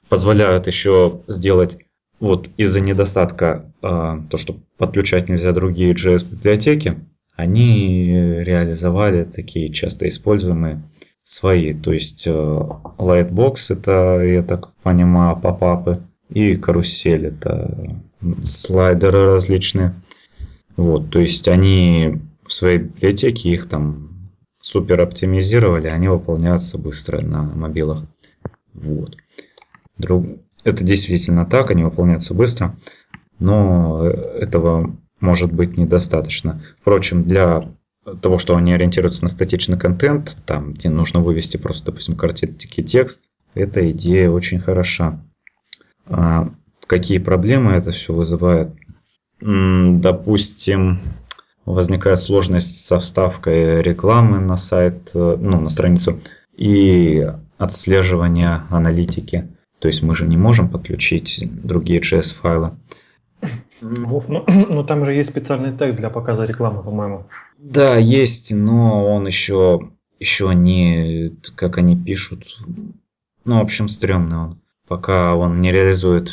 Позволяют еще сделать вот из-за недостатка а, то, что подключать нельзя другие JS-библиотеки, они реализовали такие часто используемые свои. То есть э, Lightbox это, я так понимаю, попапы. И карусель это слайдеры различные. Вот, то есть они в своей библиотеке их там супер оптимизировали, они выполняются быстро на мобилах. Вот. Друг... Это действительно так, они выполняются быстро, но этого может быть недостаточно. Впрочем, для того, что они ориентируются на статичный контент, там, где нужно вывести просто, допустим, картинки текст, эта идея очень хороша. А какие проблемы это все вызывает? Допустим, возникает сложность со вставкой рекламы на сайт, э, ну, на страницу и отслеживания аналитики. То есть мы же не можем подключить другие JS-файлы. [COUGHS] Вов, ну, [COUGHS] ну там же есть специальный тег для показа рекламы, по-моему. Да, есть, но он еще, еще не, как они пишут, ну, в общем, стрёмный он. Пока он не реализует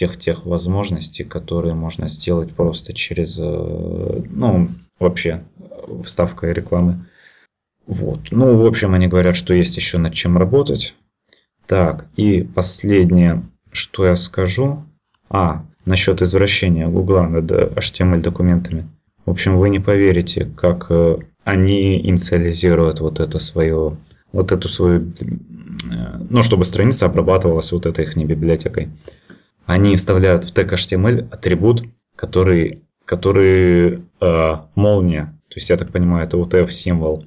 всех тех возможностей, которые можно сделать просто через, э, ну, вообще, вставкой рекламы. Вот. Ну, в общем, они говорят, что есть еще над чем работать. Так, и последнее, что я скажу. А, насчет извращения Гугла над HTML документами. В общем, вы не поверите, как э, они инициализируют вот это свое, вот эту свою, э, ну, чтобы страница обрабатывалась вот этой их библиотекой. Они вставляют в тег HTML атрибут, который, который э, молния. То есть, я так понимаю, это UTF символ.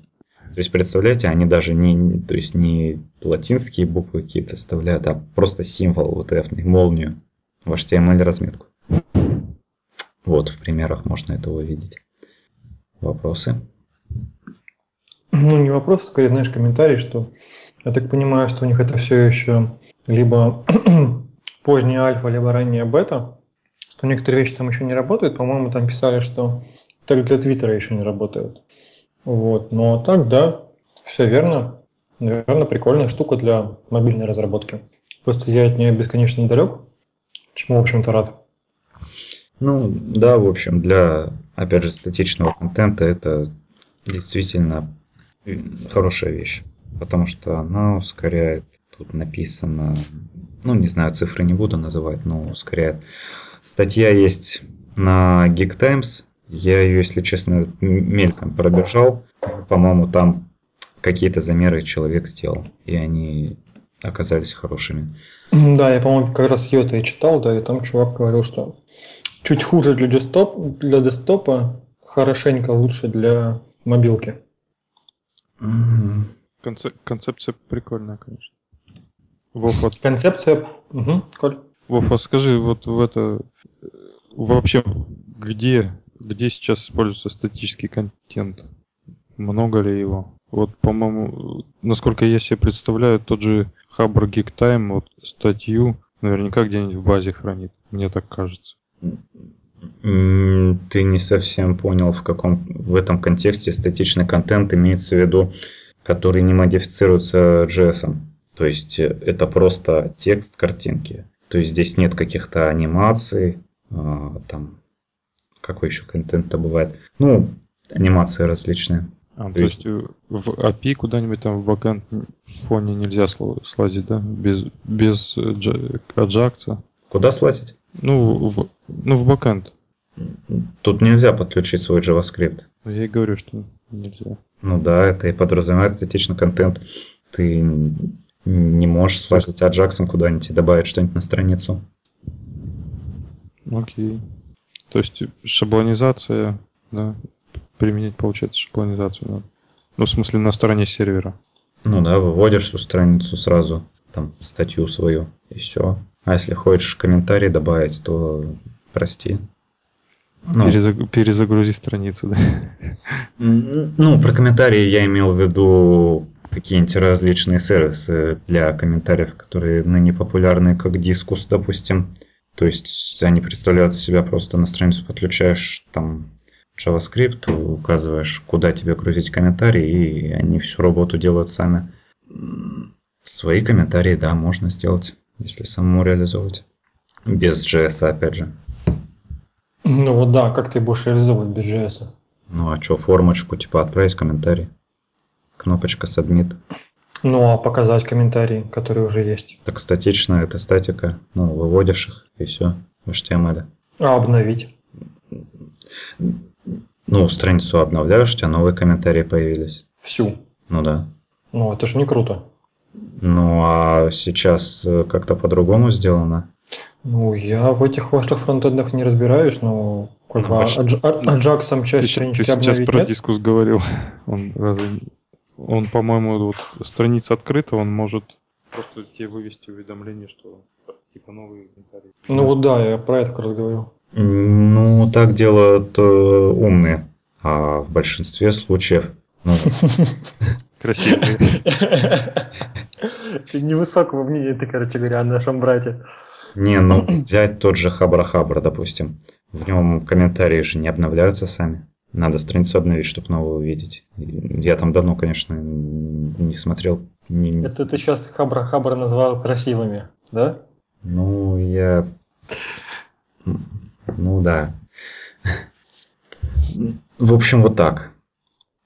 То есть, представляете, они даже не, то есть, не латинские буквы какие-то вставляют, а просто символ UTF, молнию. в HTML разметку. Вот, в примерах можно это увидеть. Вопросы? Ну, не вопрос, скорее, знаешь, комментарий, что я так понимаю, что у них это все еще либо поздняя альфа, либо ранняя бета, что некоторые вещи там еще не работают. По-моему, там писали, что так для Твиттера еще не работают. Вот. Но так, да, все верно. Наверное, прикольная штука для мобильной разработки. Просто я от нее бесконечно далек, чему, в общем-то, рад. Ну, да, в общем, для, опять же, статичного контента это действительно хорошая вещь, потому что она ускоряет, тут написано, ну, не знаю, цифры не буду называть, но ускоряет. Статья есть на Geek Times, я ее, если честно, мельком пробежал, по-моему, там какие-то замеры человек сделал, и они оказались хорошими. Да, я, по-моему, как раз ее-то и читал, да, и там чувак говорил, что чуть хуже для, десктоп, для десктопа, хорошенько лучше для мобилки. Концеп- концепция прикольная, конечно. Вов, вот... Концепция... Угу, Коль. Вов, а скажи, вот в это... Вообще, где, где сейчас используется статический контент? Много ли его? Вот, по-моему, насколько я себе представляю, тот же Хабр Geek Time, вот статью наверняка где-нибудь в базе хранит. Мне так кажется. Ты не совсем понял, в каком в этом контексте статичный контент имеется в виду, который не модифицируется JS. То есть э, это просто текст картинки. То есть здесь нет каких-то анимаций, а, там какой еще контент-то бывает. Ну, анимации различные. А, то, то есть, есть в API куда-нибудь там в бэкэнд фоне нельзя слазить, да? Без, без аджакса? Куда слазить? Ну, в, ну, в бэкэнд. Тут нельзя подключить свой JavaScript. Ну, я и говорю, что нельзя. Ну да, это и подразумевает статичный контент. Ты не можешь слазить Аджаксом куда-нибудь и добавить что-нибудь на страницу. Окей. То есть шаблонизация, да, применять получается шаблонизацию, да. Ну, в смысле, на стороне сервера. Ну да, выводишь всю страницу сразу, там, статью свою, и все. А если хочешь комментарий добавить, то прости. Ну, Перезаг... Перезагрузи страницу, да? Ну, про комментарии я имел в виду какие-нибудь различные сервисы для комментариев, которые ныне популярны, как Discus, допустим. То есть они представляют из себя просто на страницу подключаешь там JavaScript, указываешь, куда тебе грузить комментарии, и они всю работу делают сами. Свои комментарии, да, можно сделать если самому реализовывать. Без JS, опять же. Ну вот да, как ты будешь реализовывать без JS? Ну а что, формочку, типа отправить комментарий. Кнопочка Submit. Ну а показать комментарии, которые уже есть. Так статично, это статика. Ну, выводишь их и все в HTML. А обновить? Ну, страницу обновляешь, у тебя новые комментарии появились. Всю? Ну да. Ну, это же не круто. Ну, а сейчас э, как-то по-другому сделано? Ну, я в этих ваших фронтендах не разбираюсь, но как ну, адж, аджаксом часть ты, странички ты сейчас про нет? дискус говорил. [LAUGHS] Он, разве, он по-моему, вот страница открыта, он может просто тебе вывести уведомление, что типа новые комментарии. Ну вот да, я про это как раз говорю. Ну, так делают э, умные, а в большинстве случаев ну, [LAUGHS] красивые. [LAUGHS] Невысокого мнения, ты, короче говоря, о нашем брате. Не, ну взять тот же Хабра-Хабра, допустим. В нем комментарии же не обновляются сами. Надо страницу обновить, чтобы новую увидеть. Я там давно, конечно, не смотрел. Не... Это ты сейчас Хабра-Хабра назвал красивыми, да? Ну, я... Ну, да. В общем, вот так.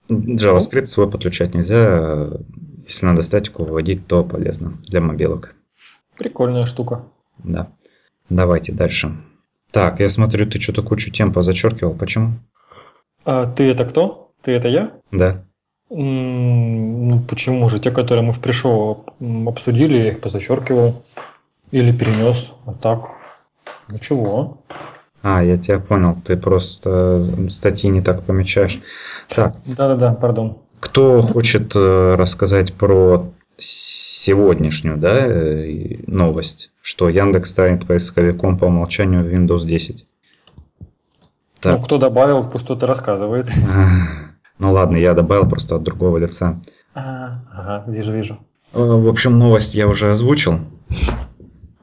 JavaScript свой подключать нельзя. Если надо статику выводить, то полезно для мобилок. Прикольная штука. Да. Давайте дальше. Так, я смотрю, ты что-то кучу тем позачеркивал. Почему? А, ты это кто? Ты это я? Да. Ну, почему же? Те, которые мы в пришел обсудили, я их позачеркивал. Или перенес. А так, ничего. А, я тебя понял, ты просто статьи не так помечаешь. Так. Да-да-да, пардон. Кто хочет э, рассказать про сегодняшнюю да, э, новость, что Яндекс станет поисковиком по умолчанию в Windows 10. Так. Ну, кто добавил, пусть кто-то рассказывает. [LAUGHS] Ну ладно, я добавил просто от другого лица. А, ага, вижу, вижу. Э, в общем, новость я уже озвучил.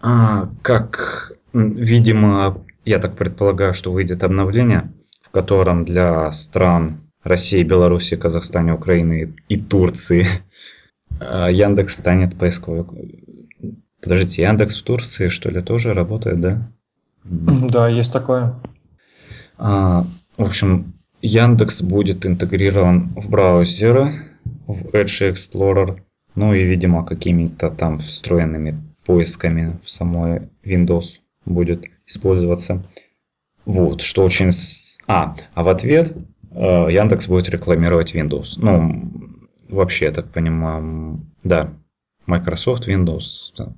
А, как, видимо, я так предполагаю, что выйдет обновление, в котором для стран России, Беларуси, Казахстане, Украины и Турции э, [LAUGHS] Яндекс станет поисковым. Подождите, Яндекс в Турции, что ли, тоже работает, да? Да, есть такое. А, в общем, Яндекс будет интегрирован в браузеры, в Edge Explorer, ну и, видимо, какими-то там встроенными поисками в самой Windows будет использоваться. Вот, что очень... А, а в ответ э, Яндекс будет рекламировать Windows. Ну, вообще, я так понимаю, да, Microsoft, Windows, да,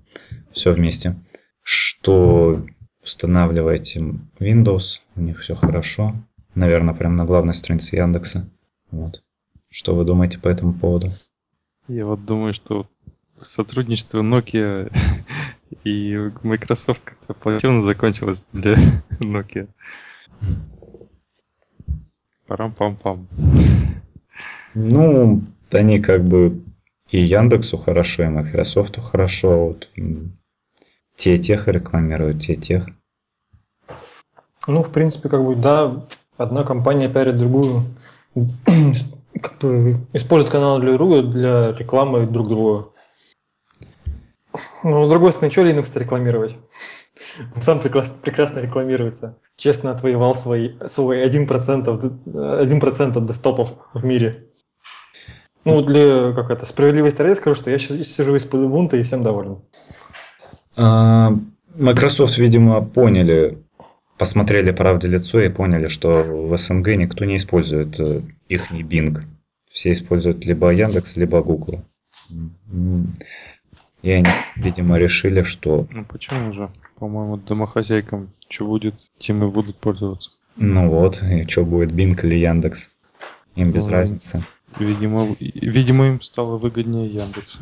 все вместе. Что устанавливаете Windows, у них все хорошо. Наверное, прямо на главной странице Яндекса. Вот. Что вы думаете по этому поводу? Я вот думаю, что сотрудничество Nokia [LAUGHS] и Microsoft как-то плачевно закончилось для [LAUGHS] Nokia. Парам-пам-пам. Ну, они как бы и Яндексу хорошо, и Microsoft хорошо. Вот. Те тех рекламируют, те тех. Ну, в принципе, как бы, да, одна компания пиарит другую, [CLEARS THROAT] как бы использует канал для друга, для рекламы друг друга. Но с другой стороны, что Linux рекламировать? Он сам прекрасно, прекрасно рекламируется. Честно отвоевал свой, свой 1%, 1% от десктопов в мире. Ну, для как это, справедливости ради скажу, что я сейчас сижу из-под Ubuntu и всем доволен. А, Microsoft, видимо, поняли, посмотрели правде лицо и поняли, что в СНГ никто не использует э, их Bing. Все используют либо Яндекс, либо Google. И они, видимо, решили, что... Ну почему же? По-моему, домохозяйкам что будет, тем и будут пользоваться. Ну вот, и что будет, Bing или Яндекс? Им без ну, разницы. Видимо, видимо, им стало выгоднее Яндекс.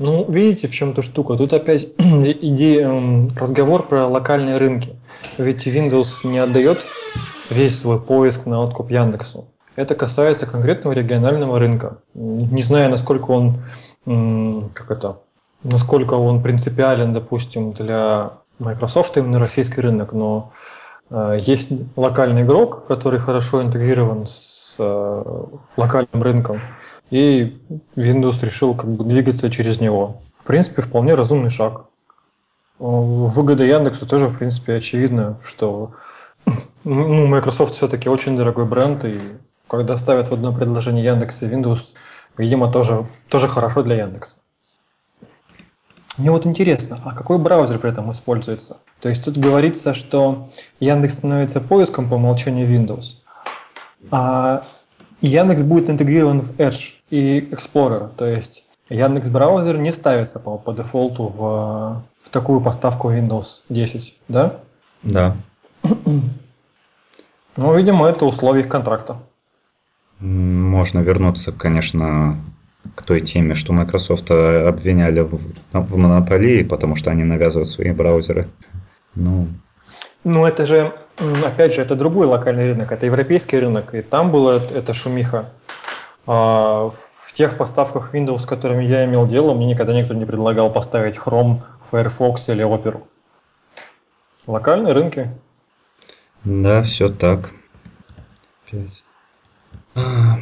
Ну, видите, в чем-то штука. Тут опять [CLEARS THROAT] идея, эм, разговор про локальные рынки. Ведь Windows не отдает весь свой поиск на откуп Яндексу. Это касается конкретного регионального рынка. Не знаю, насколько он, как это, насколько он принципиален, допустим, для Microsoft именно российский рынок, но э, есть локальный игрок, который хорошо интегрирован с э, локальным рынком, и Windows решил как бы двигаться через него. В принципе, вполне разумный шаг. Выгода Яндексу тоже, в принципе, очевидно, что ну, Microsoft все-таки очень дорогой бренд, и когда ставят в одно предложение Яндекс и Windows, видимо, тоже, тоже хорошо для Яндекса. Мне вот интересно, а какой браузер при этом используется? То есть тут говорится, что Яндекс становится поиском по умолчанию Windows, а Яндекс будет интегрирован в Edge и Explorer, то есть Яндекс браузер не ставится по, по дефолту в, в такую поставку Windows 10, да? Да. [CLEARS THROAT] Ну, видимо, это условия контракта. Можно вернуться, конечно, к той теме, что Microsoft обвиняли в, в монополии, потому что они навязывают свои браузеры. Ну, ну, это же, опять же, это другой локальный рынок, это европейский рынок, и там была эта шумиха. А в тех поставках Windows, с которыми я имел дело, мне никогда никто не предлагал поставить Chrome, Firefox или Opera. Локальные рынки. Да, все так. А,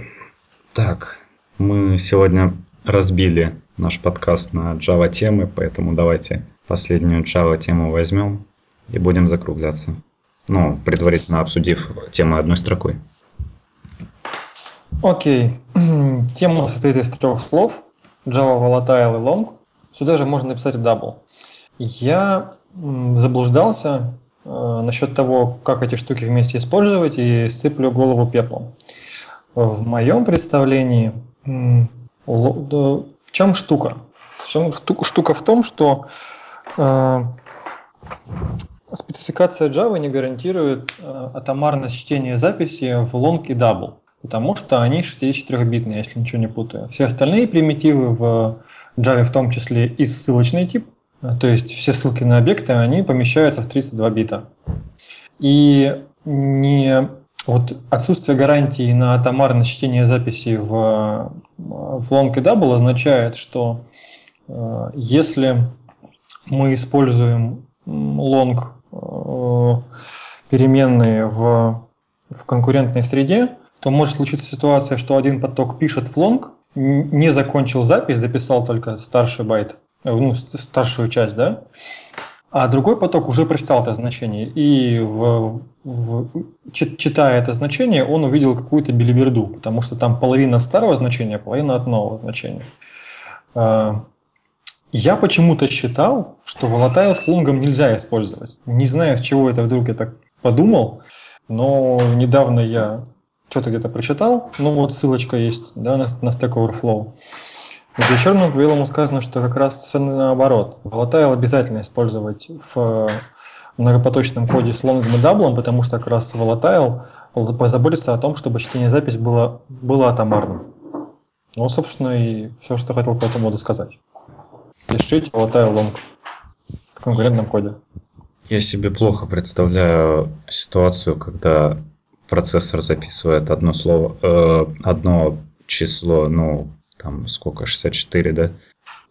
так, мы сегодня разбили наш подкаст на Java темы, поэтому давайте последнюю Java тему возьмем и будем закругляться. Ну, предварительно обсудив тему одной строкой. Окей. [CLEARS THROAT] Тема состоит из трех слов. Java, Volatile и Long. Сюда же можно написать double. Я заблуждался э, насчет того, как эти штуки вместе использовать, и сыплю голову пеплом. В моем представлении в чем штука? В чем штука в том, что э, Спецификация Java не гарантирует э, атомарность чтения записи в long и double. Потому что они 64-битные, если ничего не путаю. Все остальные примитивы в Java в том числе и ссылочный тип, то есть все ссылки на объекты, они помещаются в 32 бита. И не вот отсутствие гарантии на атомарное чтение записи в, в long и double означает, что э, если мы используем long э, переменные в, в конкурентной среде, то может случиться ситуация, что один поток пишет в long, не закончил запись, записал только старший байт, э, ну, старшую часть, да, а другой поток уже прочитал это значение. И в, в, читая это значение, он увидел какую-то билиберду, потому что там половина старого значения, половина от нового значения. А, я почему-то считал, что volatile с лонгом нельзя использовать. Не знаю, с чего это вдруг я так подумал, но недавно я что-то где-то прочитал, ну вот ссылочка есть да, на, на Stack Overflow. В вечерном по белому сказано, что как раз все наоборот. Volatile обязательно использовать в многопоточном коде с лонгом и даблом, потому что как раз Volatile позаботится о том, чтобы чтение запись было, было атомарным. Ну, собственно, и все, что хотел по этому поводу сказать. Пишите Volatile long в конкурентном коде. Я себе плохо представляю ситуацию, когда процессор записывает одно слово, э, одно число, ну, там сколько, 64, да,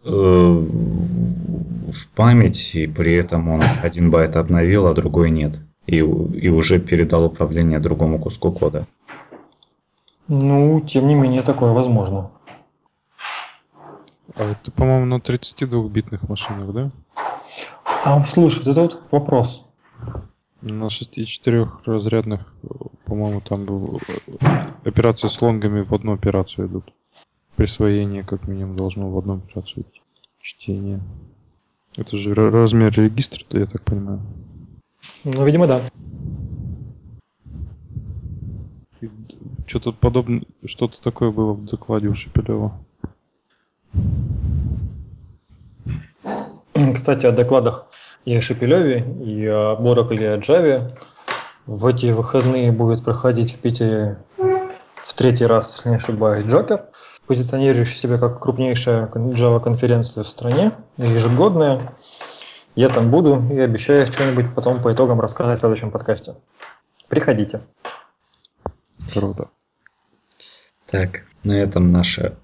э, в память, и при этом он один байт обновил, а другой нет. И, и уже передал управление другому куску кода. Ну, тем не менее, такое возможно. А это, по-моему, на 32-битных машинах, да? А, слушай, вот это вот вопрос. На 64 разрядных, по-моему, там операции с лонгами в одну операцию идут присвоение как минимум должно в одном операцию чтение. Это же размер регистра, я так понимаю. Ну, видимо, да. Что тут подобное, что-то такое было в докладе у Шепелева. Кстати, о докладах и о Шепелеве, и о Oracle, и о Java. В эти выходные будет проходить в Питере в третий раз, если не ошибаюсь, Джокер позиционирующий себя как крупнейшая Java-конференция в стране, ежегодная. Я там буду и обещаю что-нибудь потом по итогам рассказать в следующем подкасте. Приходите. Круто. Так, на этом наша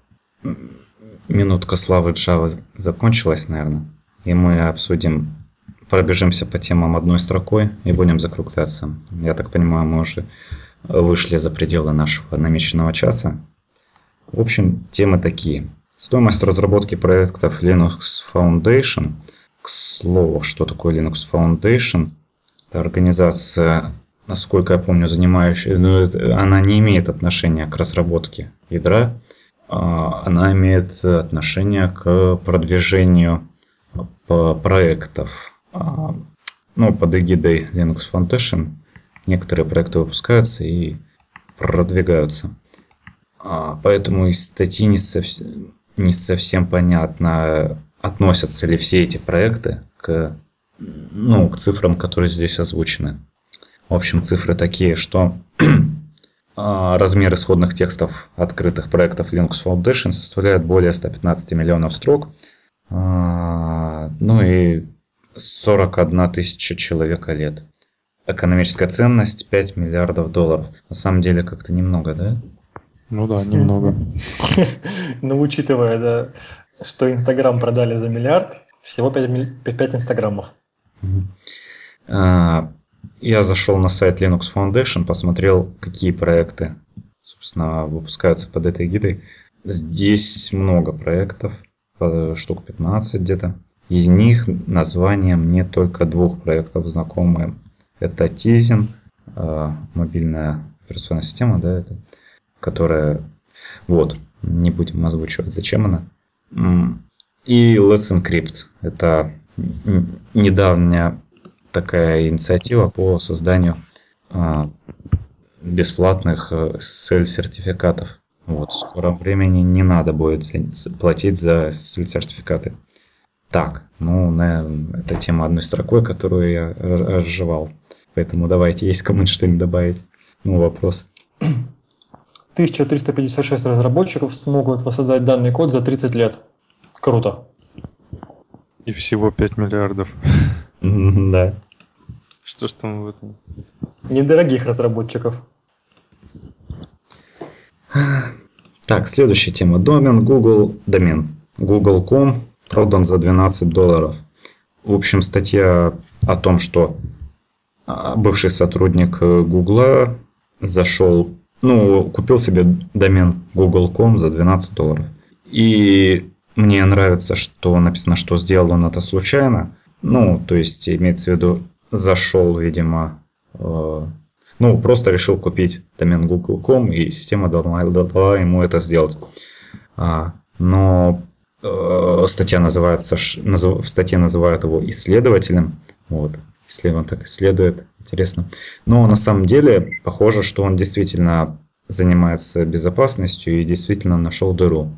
минутка славы Java закончилась, наверное. И мы обсудим, пробежимся по темам одной строкой и будем закругляться. Я так понимаю, мы уже вышли за пределы нашего намеченного часа. В общем, темы такие. Стоимость разработки проектов Linux Foundation. К слову, что такое Linux Foundation? Это организация, насколько я помню, занимающая... Ну, она не имеет отношения к разработке ядра. А она имеет отношение к продвижению проектов. А, ну, под эгидой Linux Foundation некоторые проекты выпускаются и продвигаются. А, поэтому из статьи не совсем, не совсем понятно, относятся ли все эти проекты к, ну, к цифрам, которые здесь озвучены. В общем, цифры такие, что [CLEARS THROAT] а, размер исходных текстов открытых проектов Linux Foundation составляет более 115 миллионов строк. Ну и 41 тысяча человека лет. Экономическая ценность 5 миллиардов долларов. На самом деле как-то немного, да? Ну да, немного. [LAUGHS] Ну, учитывая, да, что Инстаграм продали за миллиард, всего 5, 5 Инстаграмов. А, я зашел на сайт Linux Foundation, посмотрел, какие проекты, собственно, выпускаются под этой гидой. Здесь много проектов, штук 15 где-то. Из них названия мне только двух проектов знакомы. Это Tizen, а, мобильная операционная система, да, это которая... Вот, не будем озвучивать, зачем она. И Let's Encrypt. Это недавняя такая инициатива по созданию а, бесплатных SEL-сертификатов. Вот, в скором времени не надо будет платить за SEL-сертификаты. Так, ну, на, это тема одной строкой, которую я разжевал. Поэтому давайте, есть кому-нибудь что-нибудь добавить? Ну, вопрос. 1356 разработчиков смогут воссоздать данный код за 30 лет. Круто. И всего 5 миллиардов. Да. Что ж там в этом? Недорогих разработчиков. Так, следующая тема. Домен Google домен. Google.com продан за 12 долларов. В общем, статья о том, что а, бывший сотрудник Google зашел, ну, купил себе домен google.com за 12 долларов. И мне нравится, что написано, что сделал он это случайно. Ну, то есть, имеется в виду, зашел, видимо, э, ну, просто решил купить домен google.com, и система дала, дала ему это сделать. А, но э, статья называется, в статье называют его исследователем. Вот, если он так исследует, интересно. Но на самом деле похоже, что он действительно занимается безопасностью и действительно нашел дыру.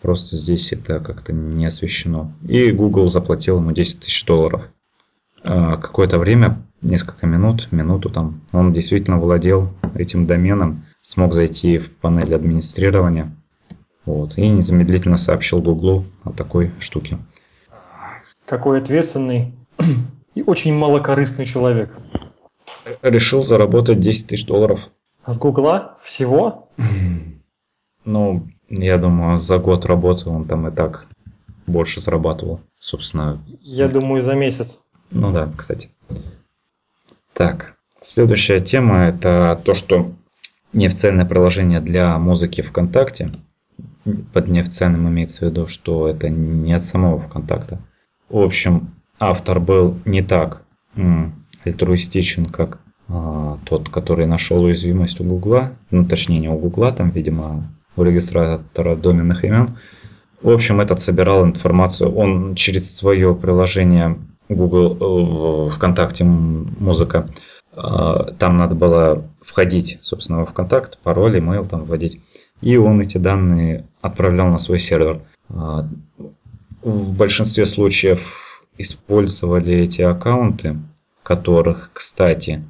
Просто здесь это как-то не освещено. И Google заплатил ему 10 тысяч долларов. А, какое-то время, несколько минут, минуту там, он действительно владел этим доменом, смог зайти в панель администрирования вот, и незамедлительно сообщил Гуглу о такой штуке. Какой ответственный и очень малокорыстный человек. Решил заработать 10 тысяч долларов. С Гугла? Всего? [CLEARS THROAT] Ну, я думаю, за год работы он там и так больше зарабатывал, собственно. Я думаю, за месяц. Ну да, кстати. Так, следующая тема это то, что неофициальное приложение для музыки ВКонтакте. Под неофициальным имеется в виду, что это не от самого ВКонтакта. В общем, автор был не так альтруистичен, как а, тот, который нашел уязвимость у Гугла. Ну, точнее, не у Гугла, там, видимо, у регистратора доменных имен. В общем, этот собирал информацию. Он через свое приложение Google, э, ВКонтакте музыка, э, там надо было входить, собственно, во ВКонтакт, пароль, email там вводить. И он эти данные отправлял на свой сервер. Э, в большинстве случаев использовали эти аккаунты, которых, кстати,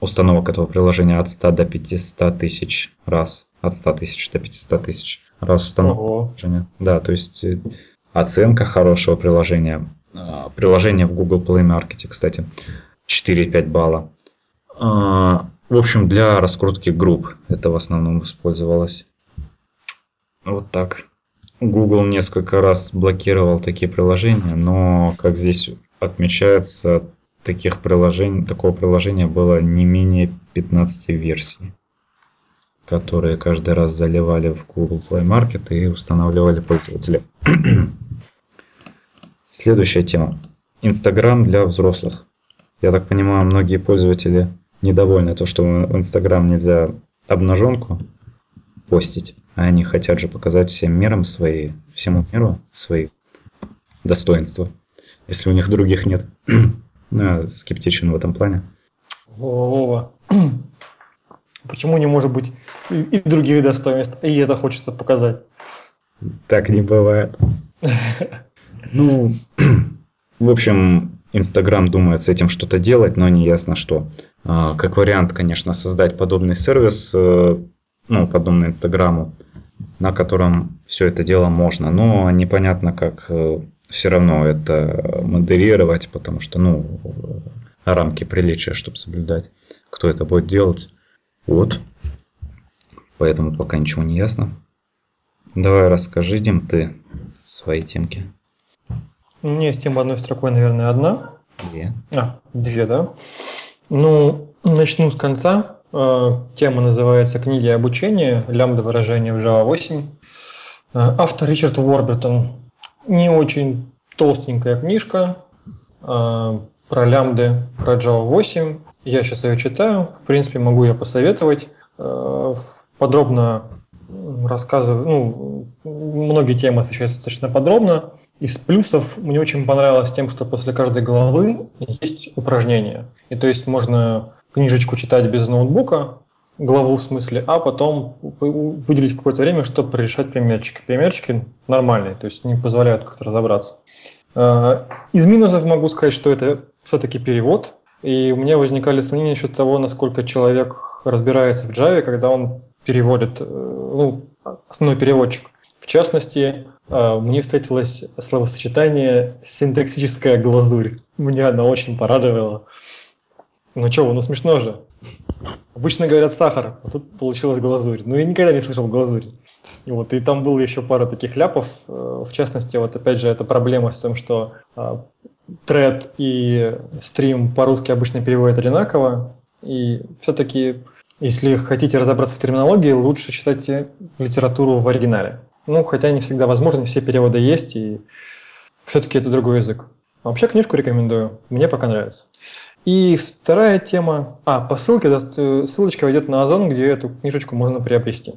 установок этого приложения от 100 до 500 тысяч раз. От 100 тысяч до 500 тысяч раз установок. Да, то есть оценка хорошего приложения а, приложение в Google Play Market, кстати, 4-5 балла. А, в общем, для раскрутки групп это в основном использовалось. Вот так. Google несколько раз блокировал такие приложения, но, как здесь отмечается, таких приложений, такого приложения было не менее 15 версий, которые каждый раз заливали в Google Play Market и устанавливали пользователи. [CLEARS THROAT] Следующая тема. Инстаграм для взрослых. Я так понимаю, многие пользователи недовольны то, что в Инстаграм нельзя обнаженку постить, а они хотят же показать всем миром свои, всему миру свои достоинства, если у них других нет. Ну, [CLEARS THROAT] я скептичен в этом плане. Вова, [CLEARS THROAT] почему не может быть и других достоинств, и это хочется показать? Так не бывает. [LAUGHS] Ну, [CLEARS THROAT] в общем, Инстаграм думает с этим что-то делать, но не ясно что. А, как вариант, конечно, создать подобный сервис, э, ну, подобный Инстаграму, на котором все это дело можно, но непонятно, как э, все равно это модерировать, потому что, ну, рамки приличия, чтобы соблюдать, кто это будет делать. Вот. Поэтому пока ничего не ясно. Давай расскажи, Дим, ты свои темки. У меня есть тема одной строкой, наверное, одна. Две. А, две, да. Ну, начну с конца. Э, тема называется «Книги обучения. Лямбда выражения в Java 8». Э, автор Ричард Уорбертон. Не очень толстенькая книжка э, про лямбды, про Java 8. Я сейчас ее читаю. В принципе, могу ее посоветовать. Подробно рассказываю, ну, многие темы освещаются достаточно подробно. Из плюсов мне очень понравилось тем, что после каждой главы есть упражнения. И то есть можно книжечку читать без ноутбука, главу в смысле, а потом выделить какое-то время, чтобы решать примерчики. Примерчики нормальные, то есть не позволяют как-то разобраться. А, из минусов могу сказать, что это все-таки перевод, и у меня возникали сомнения насчет того, насколько человек разбирается в Java, когда он переводит, э, ну, основной переводчик. В частности, э, мне встретилось словосочетание «синтаксическая глазурь». Меня она очень порадовала. Ну что, ну смешно же. Обычно говорят сахар, а тут получилось глазурь. Ну я никогда не слышал глазурь. И вот и там было еще пара таких ляпов. В частности, вот опять же, эта проблема с тем, что тред и стрим по-русски обычно переводят одинаково. И все-таки, если хотите разобраться в терминологии, лучше читать литературу в оригинале. Ну, хотя не всегда возможно, все переводы есть, и все-таки это другой язык. Вообще книжку рекомендую, мне пока нравится. И вторая тема, а, по ссылке, ссылочка войдет на Озон, где эту книжечку можно приобрести.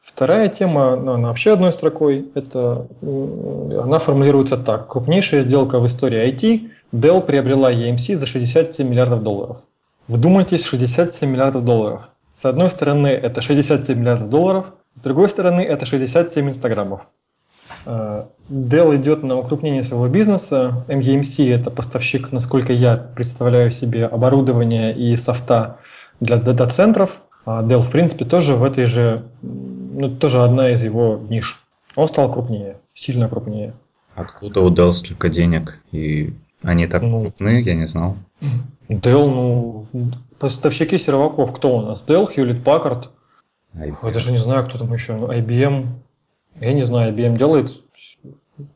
Вторая тема, ну, она вообще одной строкой, это, она формулируется так. Крупнейшая сделка в истории IT, Dell приобрела EMC за 67 миллиардов долларов. Вдумайтесь, 67 миллиардов долларов. С одной стороны, это 67 миллиардов долларов, с другой стороны, это 67 инстаграмов. Э, Dell идет на укрупнение своего бизнеса. MEMC – это поставщик, насколько я представляю себе, оборудования и софта для дата-центров. А Dell, в принципе, тоже в этой же, ну, тоже одна из его ниш. Он стал крупнее, сильно крупнее. Откуда у Dell столько денег? И они так ну, крупные, я не знал. Dell, ну, поставщики серваков, кто у нас? Dell, Hewlett Packard. IBM. Я даже не знаю, кто там еще. Ну, IBM. Я не знаю, IBM делает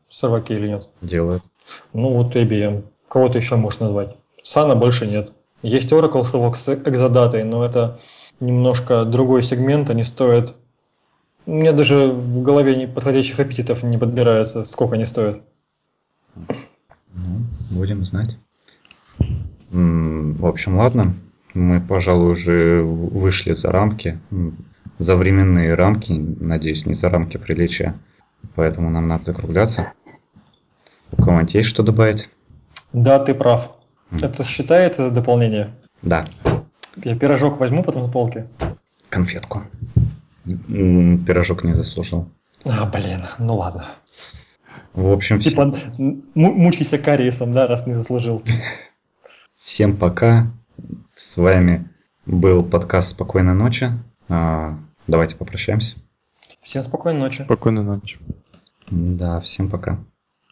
серваки или нет. Делает. Ну, вот IBM. Кого-то еще можешь назвать. Сана больше нет. Есть Oracle с экзодатой, но это немножко другой сегмент, они стоят... Мне даже в голове не подходящих аппетитов не подбирается, сколько они стоят. Ну, будем знать. В общем, ладно. Мы, пожалуй, уже вышли за рамки, за временные рамки, надеюсь, не за рамки приличия. Поэтому нам надо закругляться. У кого-нибудь есть что добавить? Да, ты прав. Mm. Это считается дополнение? Да. Я пирожок возьму потом с полки. Конфетку. Пирожок не заслужил. А, блин, ну ладно. В общем, типа, всем... мучайся кариесом, да, раз не заслужил. [LAUGHS] Всем пока. С вами был подкаст «Спокойной ночи». А, давайте попрощаемся. Всем спокойной ночи. Спокойной ночи. Да, всем пока.